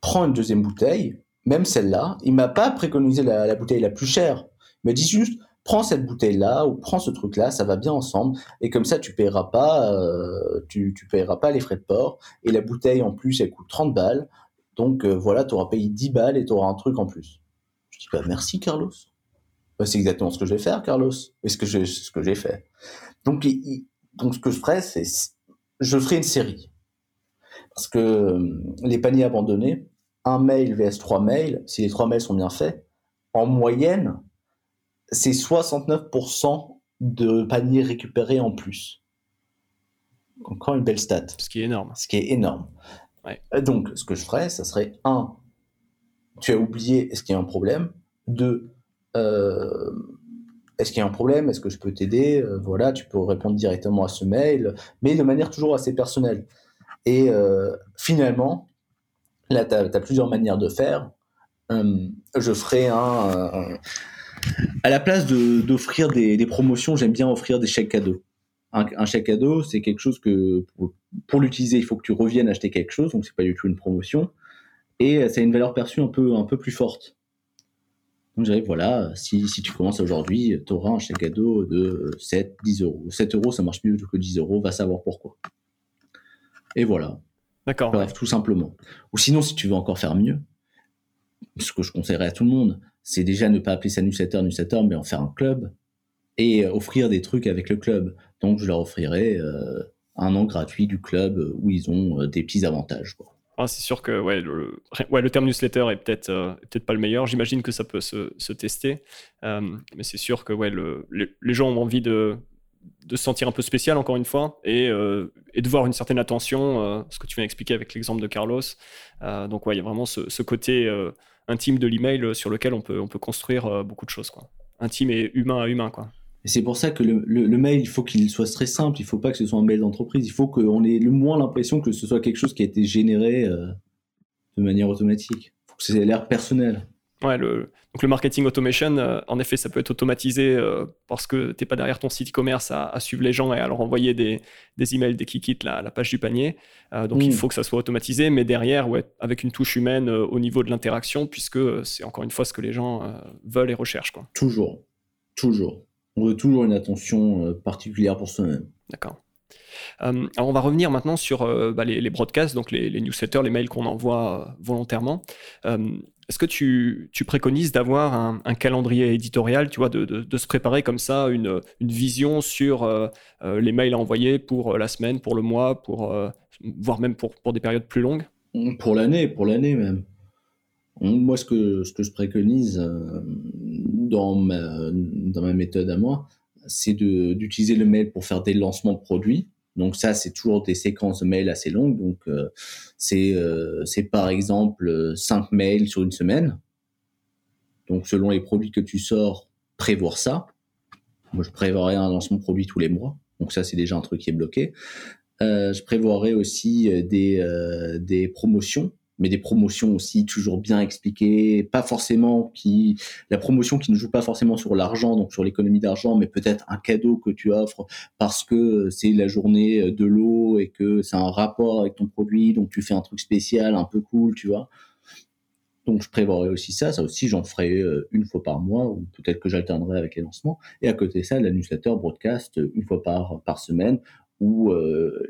prends une deuxième bouteille, même celle-là. Il m'a pas préconisé la, bouteille la plus chère. Il m'a dit juste, prends cette bouteille-là ou prends ce truc-là, ça va bien ensemble. Et comme ça, tu paieras pas, euh, tu, tu paieras pas les frais de port. Et la bouteille, en plus, elle coûte 30 balles. Donc euh, voilà, tu auras payé 10 balles et tu auras un truc en plus. Je dis, bah merci Carlos. Bah, c'est exactement ce que je vais faire, Carlos. Et ce que j'ai, ce que j'ai fait. Donc donc ce que je ferais, c'est je ferai une série. Parce que euh, les paniers abandonnés, un mail vs trois mails, si les trois mails sont bien faits, en moyenne, c'est 69% de paniers récupérés en plus. Encore une belle stat. Ce qui est énorme. Ce qui est énorme. Donc, ce que je ferais, ça serait un, tu as oublié, est-ce qu'il y a un problème? Deux, euh, est-ce qu'il y a un problème? Est-ce que je peux t'aider? Euh, Voilà, tu peux répondre directement à ce mail, mais de manière toujours assez personnelle. Et euh, finalement, là, tu as, plusieurs manières de faire. je ferai un, à la place d'offrir des, promotions, j'aime bien offrir des chèques cadeaux. Un, chèque cadeau, c'est quelque chose que pour, l'utiliser, il faut que tu reviennes acheter quelque chose, donc c'est pas du tout une promotion. Et ça a une valeur perçue un peu, un peu plus forte. Donc j'arrive, voilà, si, si tu commences aujourd'hui, tu auras un chèque cadeau de 7, 10 euros. 7 euros, ça marche mieux que 10 euros, va savoir pourquoi. Et voilà. D'accord. Bref, tout simplement. Ou sinon, si tu veux encore faire mieux, ce que je conseillerais à tout le monde, c'est déjà ne pas appeler ça newsletter, newsletter, mais en faire un club et euh, offrir des trucs avec le club. Donc, je leur offrirai euh, un an gratuit du club où ils ont euh, des petits avantages. Ah, c'est sûr que ouais, le, ouais, le terme newsletter est peut-être euh, peut-être pas le meilleur. J'imagine que ça peut se, se tester, euh, mais c'est sûr que ouais, le, les, gens ont envie de, de, se sentir un peu spécial encore une fois et, euh, et de voir une certaine attention, ce que tu viens d'expliquer avec l'exemple de Carlos. donc ouais, il y a vraiment ce, ce côté intime de l'email sur lequel on peut on peut construire beaucoup de choses quoi. Intime et humain à humain quoi. Et c'est pour ça que le, le, mail, il faut qu'il soit très simple. Il faut pas que ce soit un mail d'entreprise. Il faut qu'on ait le moins l'impression que ce soit quelque chose qui a été généré euh, de manière automatique. Il faut que ça ait l'air personnel. Ouais, le, donc le marketing automation, euh, en effet, ça peut être automatisé euh, parce que tu n'es pas derrière ton site e-commerce à, suivre les gens et à leur envoyer des, des emails dès qu'ils quittent la, la, page du panier. donc il mm. faut que ça soit automatisé, mais derrière, ouais, avec une touche humaine au niveau de l'interaction, puisque c'est encore une fois ce que les gens veulent et recherchent. Quoi. Toujours, toujours on veut toujours une attention euh, particulière pour soi-même. D'accord. Euh, alors on va revenir maintenant sur euh, bah, les, broadcasts, donc les, newsletters, les mails qu'on envoie volontairement. Est-ce que tu, préconises d'avoir un, calendrier éditorial, tu vois, de, se préparer comme ça une, vision sur les mails à envoyer pour la semaine, pour le mois, pour voire même pour, pour des périodes plus longues? Pour l'année, pour l'année même. Moi, ce que, ce que je préconise dans, ma, méthode à moi, c'est d'utiliser le mail pour faire des lancements de produits. Donc ça, c'est toujours des séquences de mails assez longues. Donc euh, c'est euh, par exemple 5 mails sur une semaine. Donc selon les produits que tu sors, prévoir ça. Moi, je prévoirais un lancement de produit tous les mois. Donc ça, c'est déjà un truc qui est bloqué. je prévoirais aussi des, des promotions mais des promotions aussi toujours bien expliquées, pas forcément qui la promotion qui ne joue pas forcément sur l'argent, donc sur l'économie d'argent, mais peut-être un cadeau que tu offres parce que c'est la journée de l'eau et que c'est un rapport avec ton produit, donc tu fais un truc spécial, un peu cool, tu vois. Donc je prévoirais aussi ça, ça aussi j'en ferai euh, une fois par mois ou peut-être que j'alternerai avec les lancements. Et à côté de ça, la broadcast une fois par par semaine où euh,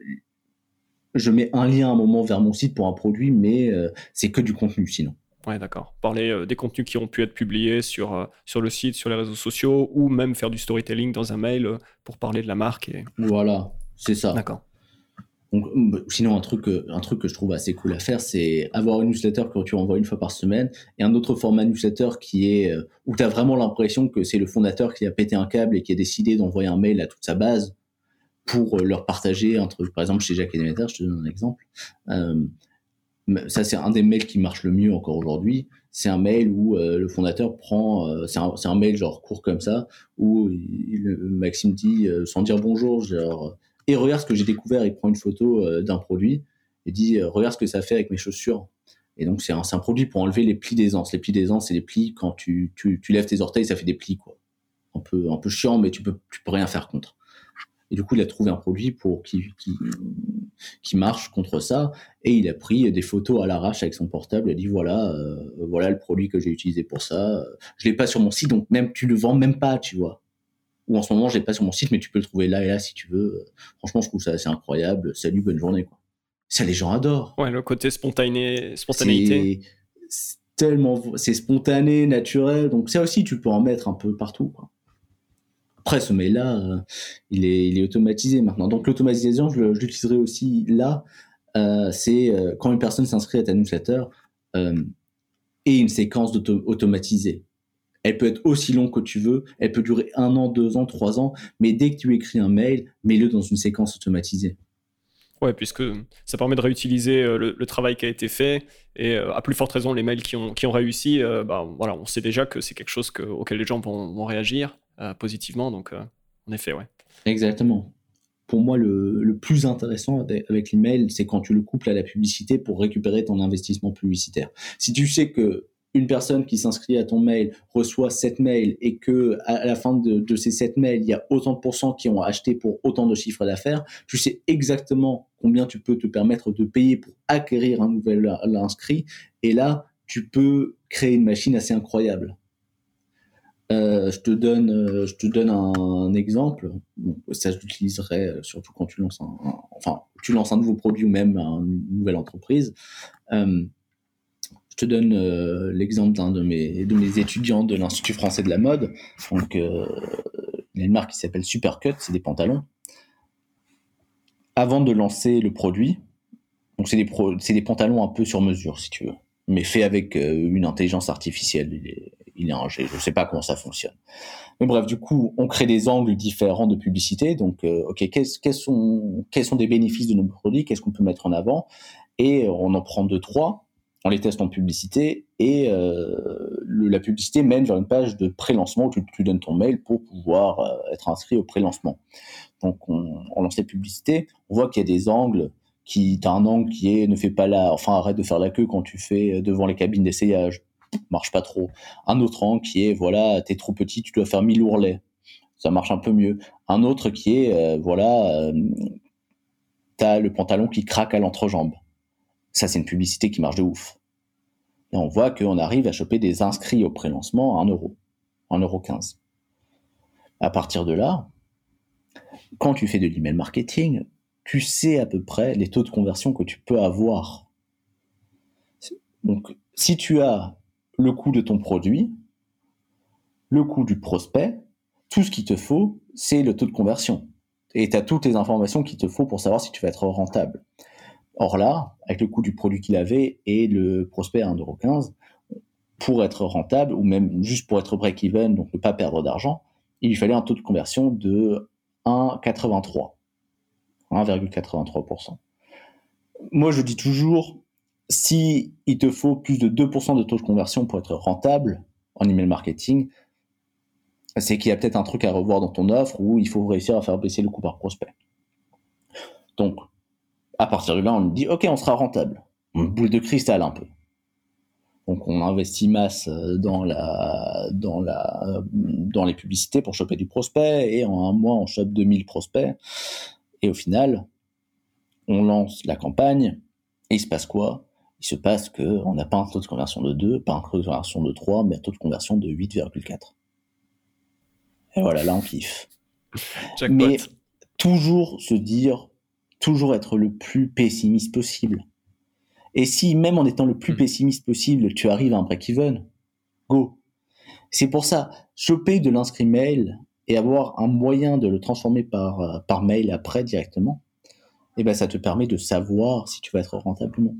je mets un lien à un moment vers mon site pour un produit, mais euh, c'est que du contenu sinon. Ouais, d'accord. Parler euh, des contenus qui ont pu être publiés sur, euh, sur le site, sur les réseaux sociaux, ou même faire du storytelling dans un mail pour parler de la marque. Et... Voilà, c'est ça. D'accord. Bah, sinon, un truc, un truc que je trouve assez cool à faire, c'est avoir une newsletter que tu envoies une fois par semaine et un autre format newsletter qui est où tu as vraiment l'impression que c'est le fondateur qui a pété un câble et qui a décidé d'envoyer un mail à toute sa base pour euh, leur partager entre, par exemple, chez Jacques et Demeter, je te donne un exemple. Euh, ça, c'est un des mails qui marche le mieux encore aujourd'hui. C'est un mail où euh, le fondateur prend, c'est un, mail genre court comme ça, où Maxime dit, sans dire bonjour, genre, et regarde ce que j'ai découvert, il prend une photo d'un produit et dit, regarde ce que ça fait avec mes chaussures. Et donc, c'est un, un, produit pour enlever les plis d'aisance. Les plis d'aisance, c'est les plis quand tu, tu, tu, lèves tes orteils, ça fait des plis, quoi. Un peu, un peu chiant, mais tu peux, tu peux rien faire contre. Et du coup, il a trouvé un produit pour qui, qui, marche contre ça. Et il a pris des photos à l'arrache avec son portable. Il a dit voilà, euh, voilà le produit que j'ai utilisé pour ça. Je l'ai pas sur mon site, donc même tu le vends même pas, tu vois. Ou en ce moment, je l'ai pas sur mon site, mais tu peux le trouver là et là si tu veux. Franchement, je trouve ça assez incroyable. Salut, bonne journée, quoi. Ça, les gens adorent. Ouais, le côté spontané, spontanéité. C'est tellement, c'est spontané, naturel. Donc ça aussi, tu peux en mettre un peu partout, quoi. Après, ce mail-là, euh, il, est, il est automatisé maintenant. Donc, l'automatisation, je, l'utiliserai aussi là. Euh, c'est euh, quand une personne s'inscrit à ta newsletter et une séquence automatisée. Elle peut être aussi longue que tu veux, elle peut durer un an, deux ans, trois ans, mais dès que tu écris un mail, mets-le dans une séquence automatisée. Ouais, puisque ça permet de réutiliser le, travail qui a été fait et à plus forte raison les mails qui ont, qui ont réussi, bah, voilà, on sait déjà que c'est quelque chose auquel les gens vont réagir. Euh, positivement. Donc, euh, en effet, ouais. Exactement. Pour moi, le, plus intéressant avec, l'email, c'est quand tu le couples à la publicité pour récupérer ton investissement publicitaire. Si tu sais que une personne qui s'inscrit à ton mail reçoit 7 mails et que à la fin de, ces 7 mails, il y a autant de pourcents qui ont acheté pour autant de chiffres d'affaires, tu sais exactement combien tu peux te permettre de payer pour acquérir un nouvel inscrit. Et là, tu peux créer une machine assez incroyable. Euh, je te donne, euh, je te donne un, exemple. ça, je l'utiliserai euh, surtout quand tu lances un, enfin, tu lances un nouveau produit ou même une nouvelle entreprise. je te donne l'exemple d'un de mes, de mes étudiants de l'Institut français de la mode. Donc, il y a une marque qui s'appelle Supercut, c'est des pantalons. Avant de lancer le produit, donc c'est des, c'est des pantalons un peu sur mesure, si tu veux, mais fait avec une intelligence artificielle il est G. Je ne sais pas comment ça fonctionne. Mais bref, du coup, on crée des angles différents de publicité. Donc, euh, ok, quels, sont, quels sont des bénéfices de nos produits Qu'est-ce qu'on peut mettre en avant? Et on en prend deux, trois. On les teste en publicité et euh, la publicité mène vers une page de pré-lancement où tu, donnes ton mail pour pouvoir euh, être inscrit au pré-lancement. Donc, on, lance les publicités. On voit qu'il y a des angles qui, as un angle qui est ne fais pas là, enfin arrête de faire la queue quand tu fais devant les cabines d'essayage marche pas trop. Un autre angle qui est, voilà, t'es trop petit, tu dois faire 1000 ourlets. Ça marche un peu mieux. Un autre qui est, euh, voilà, euh, t'as le pantalon qui craque à l'entrejambe. Ça, c'est une publicité qui marche de ouf. Et on voit qu'on arrive à choper des inscrits au pré-lancement à 1 euro, 1 euro 15. À partir de là, quand tu fais de l'email marketing, tu sais à peu près les taux de conversion que tu peux avoir. Donc, si tu as le coût de ton produit, le coût du prospect, tout ce qu'il te faut, c'est le taux de conversion. Et tu as toutes les informations qu'il te faut pour savoir si tu vas être rentable. Or là, avec le coût du produit qu'il avait et le prospect à 1,15€, pour être rentable, ou même juste pour être break-even, donc ne pas perdre d'argent, il lui fallait un taux de conversion de 1,83. 1,83%. Moi, je dis toujours, si il te faut plus de 2% de taux de conversion pour être rentable en email marketing, c'est qu'il y a peut-être un truc à revoir dans ton offre où il faut réussir à faire baisser le coût par prospect. Donc, à partir de là, on dit, OK, on sera rentable. Une boule de cristal un peu. Donc, on investit masse dans, la, dans, la, dans les publicités pour choper du prospect et en un mois, on chope 2000 prospects. Et au final, on lance la campagne et il se passe quoi? Il se passe qu'on n'a pas un taux de conversion de 2, pas un taux de conversion de 3, mais un taux de conversion de 8,4. Et voilà, là on kiffe. mais toujours se dire, toujours être le plus pessimiste possible. Et si même en étant le plus hmm. pessimiste possible, tu arrives à un break-even, go. C'est pour ça, choper de l'inscrit mail et avoir un moyen de le transformer par, euh, par mail après directement, eh ben ça te permet de savoir si tu vas être rentable ou non.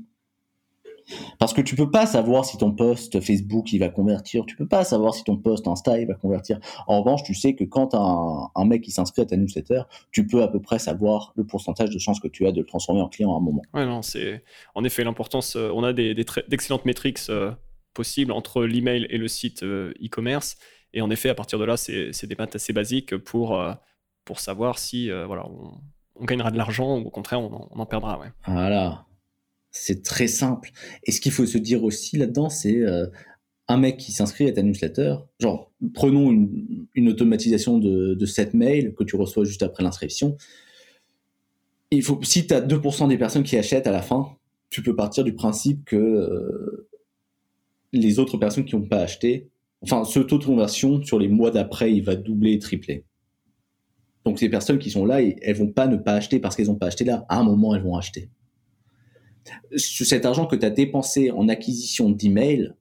Parce que tu peux pas savoir si ton post Facebook il va convertir, tu peux pas savoir si ton post Insta il va convertir. En revanche, tu sais que quand un, un mec qui s'inscrit à ta newsletter, tu peux à peu près savoir le pourcentage de chances que tu as de le transformer en client à un moment. Ouais, non, c'est en effet l'importance. Euh, on a des, d'excellentes métriques euh, possibles entre l'email et le site e-commerce. Et en effet, à partir de là, c'est, des maths assez basiques pour, pour savoir si voilà, on, gagnera de l'argent ou au contraire on en, perdra. Ouais. Voilà. C'est très simple. Et ce qu'il faut se dire aussi là-dedans, c'est euh, un mec qui s'inscrit à ta newsletter. Genre, prenons une, automatisation de, de 7 mails que tu reçois juste après l'inscription. Il faut, si tu as 2% des personnes qui achètent à la fin, tu peux partir du principe que euh, les autres personnes qui n'ont pas acheté, enfin, ce taux de conversion sur les mois d'après, il va doubler tripler. Donc, ces personnes qui sont là, elles vont pas ne pas acheter parce qu'elles n'ont pas acheté là. À un moment, elles vont acheter cet argent que tu as dépensé en acquisition d'emails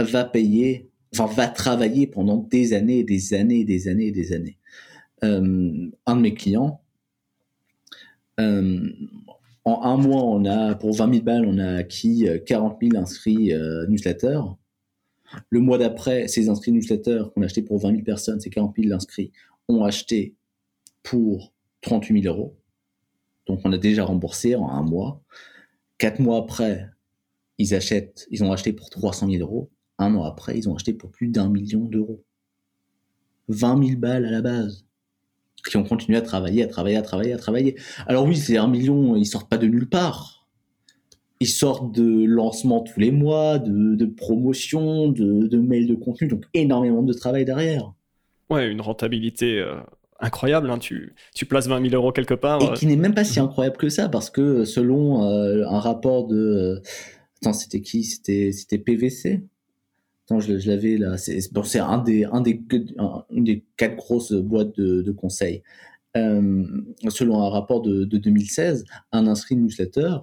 va payer, enfin, va travailler pendant des années, des années, des années, des années. un de mes clients, en un mois, on a, pour 20 000 balles, on a acquis 40 000 inscrits newsletters. Le mois d'après, ces inscrits newsletters qu'on a achetés pour 20 000 personnes, ces 40 000 inscrits, ont acheté pour 38 000 euros. Donc on a déjà remboursé en un mois. Quatre mois après, ils achètent, ils ont acheté pour 300 000 euros. Un an après, ils ont acheté pour plus d'un million d'euros. 20 000 balles à la base. Qui ont continué à travailler, à travailler, à travailler, à travailler. Alors oui, c'est un million, ils sortent pas de nulle part. Ils sortent de lancements tous les mois, de, de promotions, de, de mails de contenu, donc énormément de travail derrière. Ouais, une rentabilité euh, incroyable. Hein. Tu, tu, places 20 000 euros quelque part. Et qui n'est même pas si incroyable que ça, parce que selon euh, un rapport de. attends, c'était qui? C'était PVC Attends, je, l'avais là. C'est bon, un des, un des, une des quatre grosses boîtes de, de conseils. Euh, selon un rapport de, de, 2016, un inscrit newsletter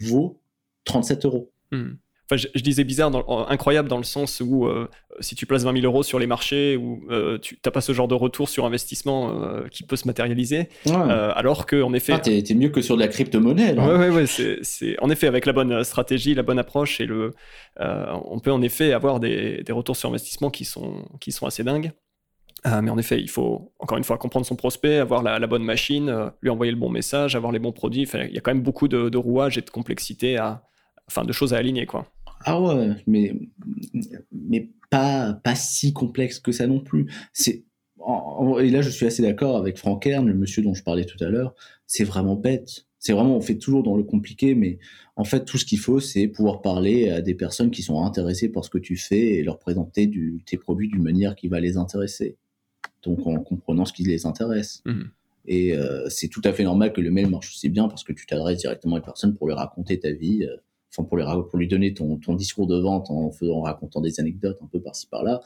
vaut 37 euros. Hmm je, disais bizarre, incroyable dans le sens où euh, si tu places 20 000 euros sur les marchés, où euh, tu n'as pas ce genre de retour sur investissement euh, qui peut se matérialiser, alors que en effet, ah, t'es, mieux que sur de la crypto-monnaie. Oui, ouais, c'est, en effet avec la bonne stratégie, la bonne approche et le, on peut en effet avoir des, des, retours sur investissement qui sont qui sont assez dingues. mais en effet, il faut encore une fois comprendre son prospect, avoir la, bonne machine, lui envoyer le bon message, avoir les bons produits. il y a quand même beaucoup de, de rouages et de complexité à, enfin de choses à aligner quoi. Ah ouais, mais, mais pas, pas si complexe que ça non plus. C'est, et là, je suis assez d'accord avec Franck Ern, le monsieur dont je parlais tout à l'heure. C'est vraiment bête. C'est vraiment, on fait toujours dans le compliqué, mais en fait, tout ce qu'il faut, c'est pouvoir parler à des personnes qui sont intéressées par ce que tu fais et leur présenter du, tes produits d'une manière qui va les intéresser. Donc, en comprenant ce qui les intéresse. Mmh. Et euh, c'est tout à fait normal que le mail marche aussi bien parce que tu t'adresses directement à une personne pour lui raconter ta vie. Euh, enfin pour, les, pour lui donner ton, ton discours de vente en, faisant, en racontant des anecdotes un peu par-ci par-là.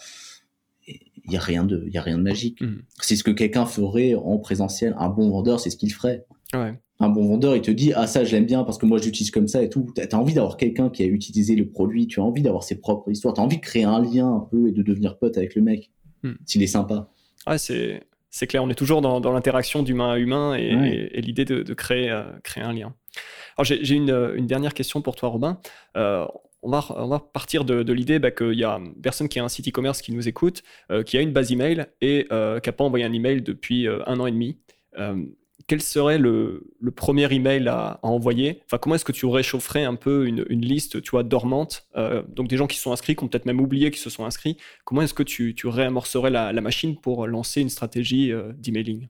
Il n'y a rien de, il y a rien de magique. Mmh. C'est ce que quelqu'un ferait en présentiel. Un bon vendeur, c'est ce qu'il ferait. Un bon vendeur, il te dit ah ça je l'aime bien parce que moi j'utilise comme ça et tout. Tu as envie d'avoir quelqu'un qui a utilisé le produit. Tu as envie d'avoir ses propres histoires. Tu as envie de créer un lien un peu et de devenir pote avec le mec mmh. s'il est sympa. Ouais, c'est c'est clair. On est toujours dans, dans l'interaction d'humain à humain et, l'idée de, de, créer euh, créer un lien. Alors j'ai une, une, dernière question pour toi, Robin. Euh, on va, on va, partir de, l'idée bah, qu'il y a une personne qui a un site e-commerce qui nous écoute, euh, qui a une base email et euh, qui n'a pas envoyé un email depuis un an et demi. Quel serait le, premier email à, à envoyer? Enfin, comment est-ce que tu réchaufferais un peu une, liste, tu dormante? Donc des gens qui sont inscrits, qui ont peut-être même oublié qu'ils se sont inscrits. Comment est-ce que tu, réamorcerais la, machine pour lancer une stratégie d'emailing?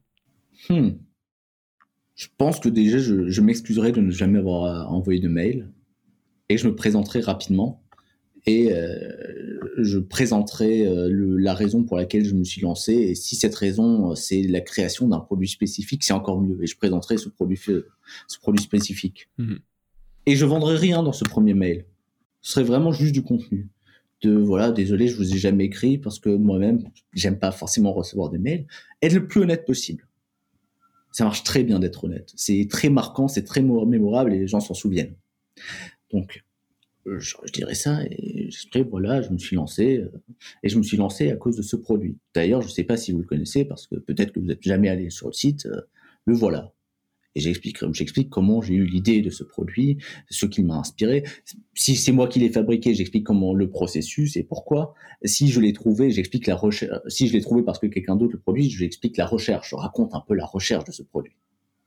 Hmm. Je pense que déjà, je, je de ne jamais avoir euh, envoyé de mail et je me présenterai rapidement et euh, je présenterai euh, le, la raison pour laquelle je me suis lancé. Et si cette raison, c'est la création d'un produit spécifique, c'est encore mieux. Et je présenterai ce produit, ce produit spécifique. Mhm. Et je vendrai rien dans ce premier mail. Ce serait vraiment juste du contenu. De voilà, désolé, je vous ai jamais écrit parce que moi-même, j'aime pas forcément recevoir des mails. Être le plus honnête possible ça marche très bien d'être honnête. C'est très marquant, c'est très mémorable et les gens s'en souviennent. Donc, je, dirais ça et j'espère, voilà, je me suis lancé euh, et je me suis lancé à cause de ce produit. D'ailleurs, je ne sais pas si vous le connaissez parce que peut-être que vous n'êtes jamais allé sur le site. Euh, le voilà. Et j'explique comment j'ai eu l'idée de ce produit, ce qui m'a inspiré. Si c'est moi qui l'ai fabriqué, j'explique comment le processus et pourquoi. Si je l'ai trouvé, j'explique la recherche. Si je l'ai trouvé parce que quelqu'un d'autre le produit, j'explique la recherche. Je raconte un peu la recherche de ce produit.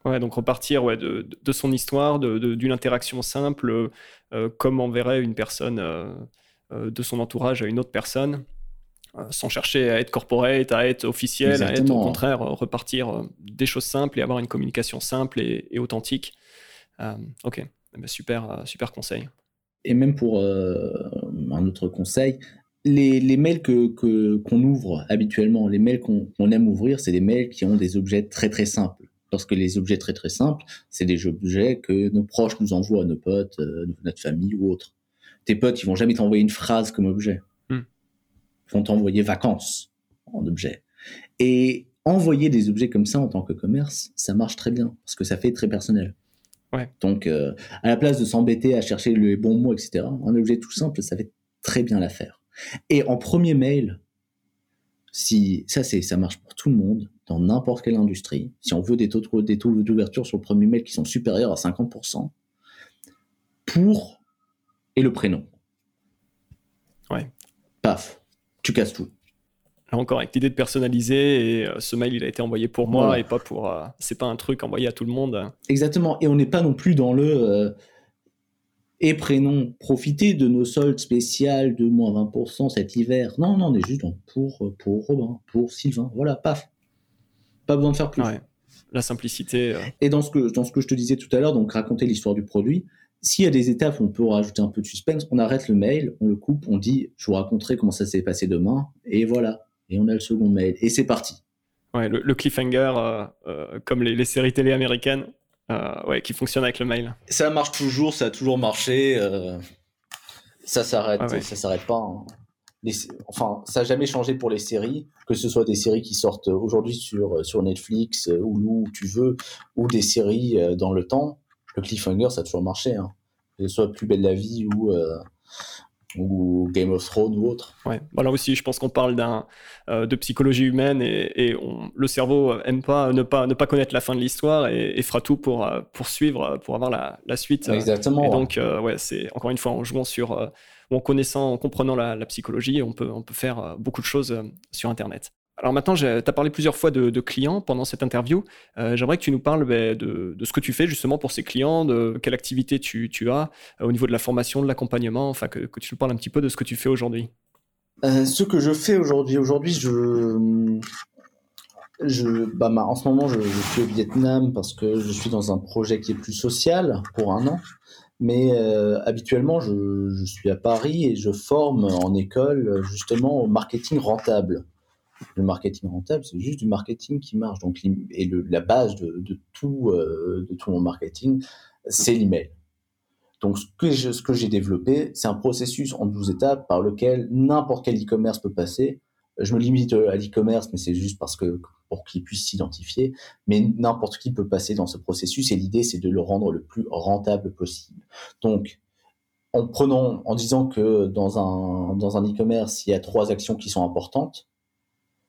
Ouais, donc repartir ouais, de, de son histoire, d'une interaction simple, euh, comme enverrait une personne euh, euh, de son entourage à une autre personne. Euh, sans chercher à être corporate, à être officiel, à être au contraire repartir des choses simples et avoir une communication simple et, authentique. ok, eh ben, super, super conseil. Et même pour un autre conseil, les, les mails que qu'on ouvre habituellement, les mails qu'on aime ouvrir, c'est des mails qui ont des objets très très simples. Parce que les objets très très simples, c'est des objets que nos proches nous envoient, nos potes, notre famille ou autres. Tes potes, ils vont jamais t'envoyer une phrase comme objet vont t'envoyer vacances en objet. Et envoyer des objets comme ça en tant que commerce, ça marche très bien parce que ça fait très personnel. Ouais. Donc, euh, à la place de s'embêter à chercher les bons mots, etc., un objet tout simple, ça fait très bien l'affaire. Et en premier mail, si ça c'est ça marche pour tout le monde dans n'importe quelle industrie. Si on veut des taux des taux d'ouverture sur le premier mail qui sont supérieurs à 50%, pour et le prénom. Ouais. Paf, tu casses tout. Là encore, avec l'idée de personnaliser, et euh, ce mail, il a été envoyé pour moi et pas pour. Euh, c'est pas un truc envoyé à tout le monde. Exactement. Et on n'est pas non plus dans le. Euh, et prénom, profiter de nos soldes spéciales de moins 20% cet hiver. Non, non, on est juste pour, pour Robin, pour Sylvain. Voilà, paf. Pas besoin de faire plus. La simplicité. Et dans ce, que, dans ce que je te disais tout à l'heure, donc raconter l'histoire du produit, s'il y a des étapes où on peut rajouter un peu de suspense, on arrête le mail, on le coupe, on dit je vous raconterai comment ça s'est passé demain, et voilà. Et on a le second mail, et c'est parti. Ouais, le, cliffhanger, euh, euh, comme les, séries télé américaines, euh, ouais, qui fonctionne avec le mail. Ça marche toujours, ça a toujours marché. ça s'arrête, ça s'arrête pas. Hein. enfin, ça n'a jamais changé pour les séries, que ce soit des séries qui sortent aujourd'hui sur, sur Netflix ou où tu veux, ou des séries dans le temps le cliffhanger, ça a toujours marché. Hein. Que ce soit Plus belle la vie ou, euh, ou Game of Thrones ou autre. Ouais, voilà aussi, je pense qu'on parle d'un, euh, de psychologie humaine et, le cerveau aime pas ne, pas ne pas connaître la fin de l'histoire et, fera tout pour euh, poursuivre, pour avoir la, la suite. Exactement. Et donc, ouais, c'est encore une fois en jouant sur, ou en connaissant, en comprenant la, la, psychologie, on peut, on peut faire beaucoup de choses sur Internet. Alors maintenant, tu as parlé plusieurs fois de, clients pendant cette interview. Euh, j'aimerais que tu nous parles ben, de, ce que tu fais justement pour ces clients, de quelle activité tu, as euh, au niveau de la formation, de l'accompagnement, enfin que, tu nous parles un petit peu de ce que tu fais aujourd'hui. Euh, ce que je fais aujourd'hui, aujourd'hui, je, je, bah, en ce moment, je, suis au Vietnam parce que je suis dans un projet qui est plus social pour un an. Mais habituellement, je, je, suis à Paris et je forme en école justement au marketing rentable le marketing rentable, c'est juste du marketing qui marche. Donc, et la base de, tout, euh, de tout mon marketing, c'est l'email. Donc, ce que, ce j'ai développé, c'est un processus en 12 étapes par lequel n'importe quel e-commerce peut passer. Je me limite à l'e-commerce, mais c'est juste parce que pour qu'il puisse s'identifier. Mais n'importe qui peut passer dans ce processus et l'idée, c'est de le rendre le plus rentable possible. Donc, en prenant, en disant que dans un, dans un e-commerce, il y a trois actions qui sont importantes,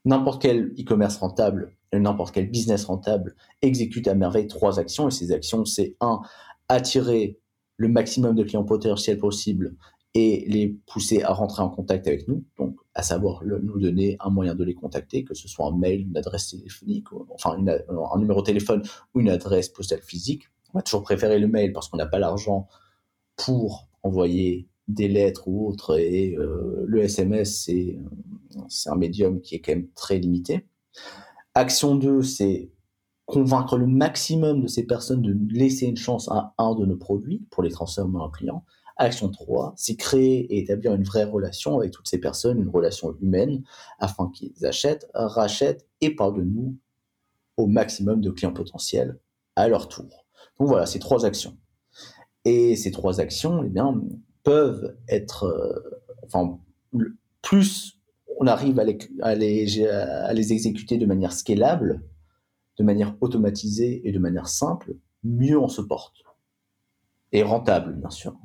n'importe quel e-commerce rentable, n'importe quel business rentable exécute à merveille trois actions. Et ces actions, c'est un, attirer le maximum de clients potentiels possible et les pousser à rentrer en contact avec nous, donc à savoir nous donner un moyen de les contacter, que ce soit un mail, une adresse téléphonique, enfin un numéro de téléphone ou une adresse postale physique. On va toujours préférer le mail parce qu'on n'a pas l'argent pour envoyer des lettres ou autres, et euh, le SMS, c'est c'est un médium qui est quand même très limité. Action 2, c'est convaincre le maximum de ces personnes de laisser une chance à un de nos produits pour les transformer en clients. Action 3, c'est créer et établir une vraie relation avec toutes ces personnes, une relation humaine, afin qu'ils achètent, rachètent et parlent de nous au maximum de clients potentiels à leur tour. Donc voilà, ces trois actions. Et ces trois actions, eh bien, peuvent être, euh, enfin, plus on arrive à les, exécuter de manière scalable, de manière automatisée et de manière simple, mieux on se porte. Et rentable, bien sûr.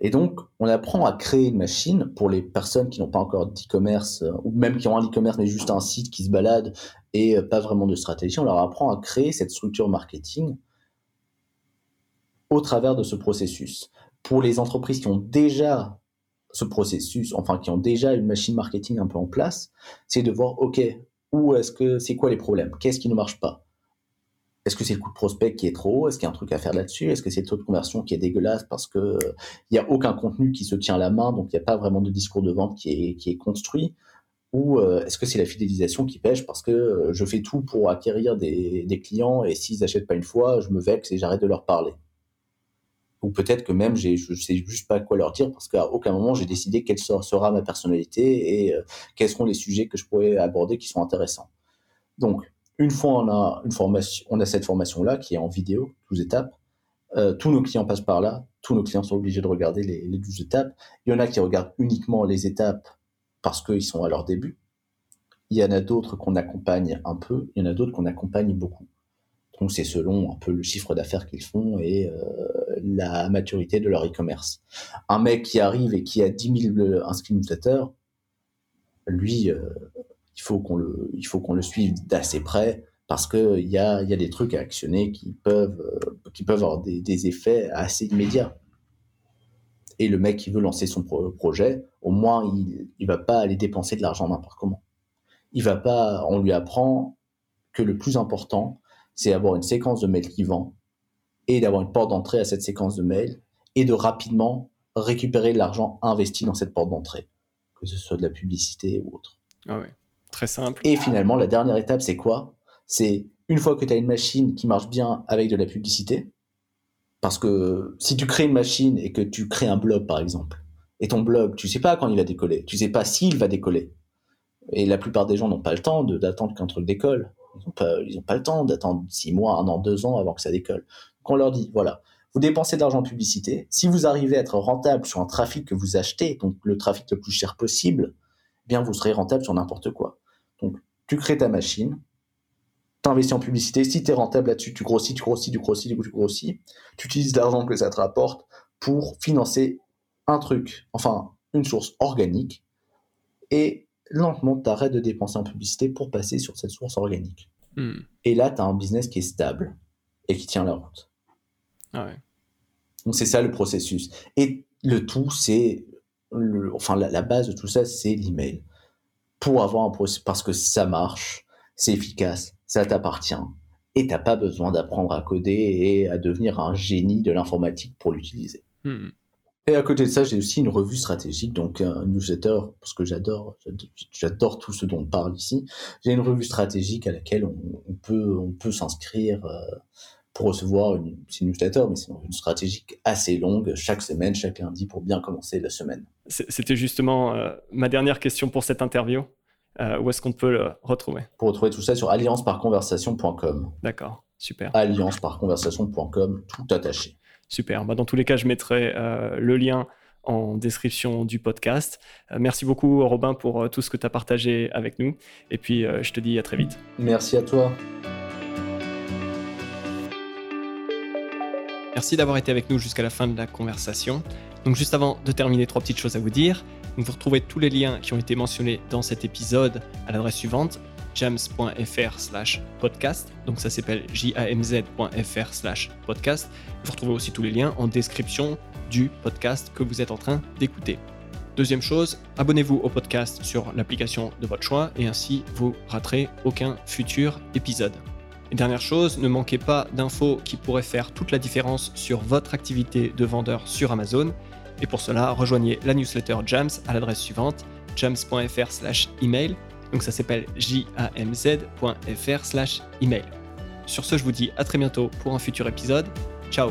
Et donc, on apprend à créer une machine pour les personnes qui n'ont pas encore d'e-commerce, euh, ou même qui ont un e-commerce mais juste un site qui se balade et euh, pas vraiment de stratégie. On leur apprend à créer cette structure marketing au travers de ce processus. Pour les entreprises qui ont déjà ce processus, enfin qui ont déjà une machine marketing un peu en place, c'est de voir, OK, où est-ce que c'est quoi les problèmes? Qu'est-ce qui ne marche pas? Est-ce que c'est le coût de prospect qui est trop haut? Est-ce qu'il y a un truc à faire là-dessus? Est-ce que c'est le taux de conversion qui est dégueulasse parce que il y a aucun contenu qui se tient à la main, donc il n'y a pas vraiment de discours de vente qui est, qui est construit? Ou euh, est-ce que c'est la fidélisation qui pêche parce que euh, je fais tout pour acquérir des, des clients et s'ils n'achètent pas une fois, je me vexe et j'arrête de leur parler? Ou peut-être que même je sais juste pas quoi leur dire parce qu'à aucun moment j'ai décidé quelle sera ma personnalité et euh, quels seront les sujets que je pourrais aborder qui sont intéressants. Donc, une fois on a une formation, on a cette formation là qui est en vidéo, 12 étapes. Euh, tous nos clients passent par là, tous nos clients sont obligés de regarder les, les 12 étapes. Il y en a qui regardent uniquement les étapes parce qu'ils sont à leur début. Il y en a d'autres qu'on accompagne un peu, il y en a d'autres qu'on accompagne beaucoup. Donc c'est selon un peu le chiffre d'affaires qu'ils font et euh, la maturité de leur e-commerce. Un mec qui arrive et qui a 10 000 inscrits newsletters, lui, euh, il faut qu'on le, il faut qu'on le suive d'assez près parce qu'il y a, y a des trucs à actionner qui peuvent, euh, qui peuvent avoir des, effets assez immédiats. Et le mec qui veut lancer son projet, au moins, il ne va pas aller dépenser de l'argent n'importe comment. Il va pas, on lui apprend que le plus important, c'est d'avoir une séquence de mails qui vend et d'avoir une porte d'entrée à cette séquence de mails et de rapidement récupérer de l'argent investi dans cette porte d'entrée, que ce soit de la publicité ou autre. Ah ouais, très simple. Et finalement, la dernière étape, c'est quoi? C'est une fois que tu as une machine qui marche bien avec de la publicité, parce que si tu crées une machine et que tu crées un blog, par exemple, et ton blog, tu sais pas quand il va décoller, tu sais pas s'il va décoller. Et la plupart des gens n'ont pas le temps d'attendre qu'un truc décolle. Ils n'ont pas, pas le temps d'attendre six mois, un an, deux ans avant que ça décolle. Donc on leur dit, voilà, vous dépensez de l'argent en publicité. Si vous arrivez à être rentable sur un trafic que vous achetez, donc le trafic le plus cher possible, eh bien vous serez rentable sur n'importe quoi. Donc tu crées ta machine, tu investis en publicité. Si tu es rentable là-dessus, tu grossis, tu grossis, tu grossis, tu grossis. Tu utilises l'argent que ça te rapporte pour financer un truc, enfin une source organique. Et lentement, tu arrêtes de dépenser en publicité pour passer sur cette source organique. Hmm. Et là, tu as un business qui est stable et qui tient la route. Ah Donc c'est ça le processus. Et le tout, c'est, enfin la, base de tout ça, c'est l'email. Pour avoir un processus, parce que ça marche, c'est efficace, ça t'appartient. Et t'as pas besoin d'apprendre à coder et à devenir un génie de l'informatique pour l'utiliser. Hmm. Et à côté de ça, j'ai aussi une revue stratégique, donc un newsletter, parce que j'adore, j'adore tout ce dont on parle ici. J'ai une revue stratégique à laquelle on, peut, on peut s'inscrire. Euh, pour recevoir une, une newsletter, mais c'est une stratégique assez longue, chaque semaine, chaque lundi, pour bien commencer la semaine. C'était justement euh, ma dernière question pour cette interview. Euh, où est-ce qu'on peut le retrouver? Pour retrouver tout ça sur allianceparconversation.com. D'accord, super. Allianceparconversation.com, tout attaché. Super. Bah, dans tous les cas, je mettrai euh, le lien en description du podcast. merci beaucoup, Robin, pour tout ce que tu as partagé avec nous. Et puis, je te dis à très vite. Merci à toi. Merci d'avoir été avec nous jusqu'à la fin de la conversation. Donc juste avant de terminer, trois petites choses à vous dire. vous retrouvez tous les liens qui ont été mentionnés dans cet épisode à l'adresse suivante jams.fr slash podcast. Donc ça s'appelle jamz.fr slash podcast. Vous retrouvez aussi tous les liens en description du podcast que vous êtes en train d'écouter. Deuxième chose, abonnez-vous au podcast sur l'application de votre choix et ainsi vous raterez aucun futur épisode. Et dernière chose, ne manquez pas d'infos qui pourraient faire toute la différence sur votre activité de vendeur sur Amazon. Et pour cela, rejoignez la newsletter Jams à l'adresse suivante jams.fr slash email. Donc ça s'appelle jamz.fr slash email. Sur ce, je vous dis à très bientôt pour un futur épisode. Ciao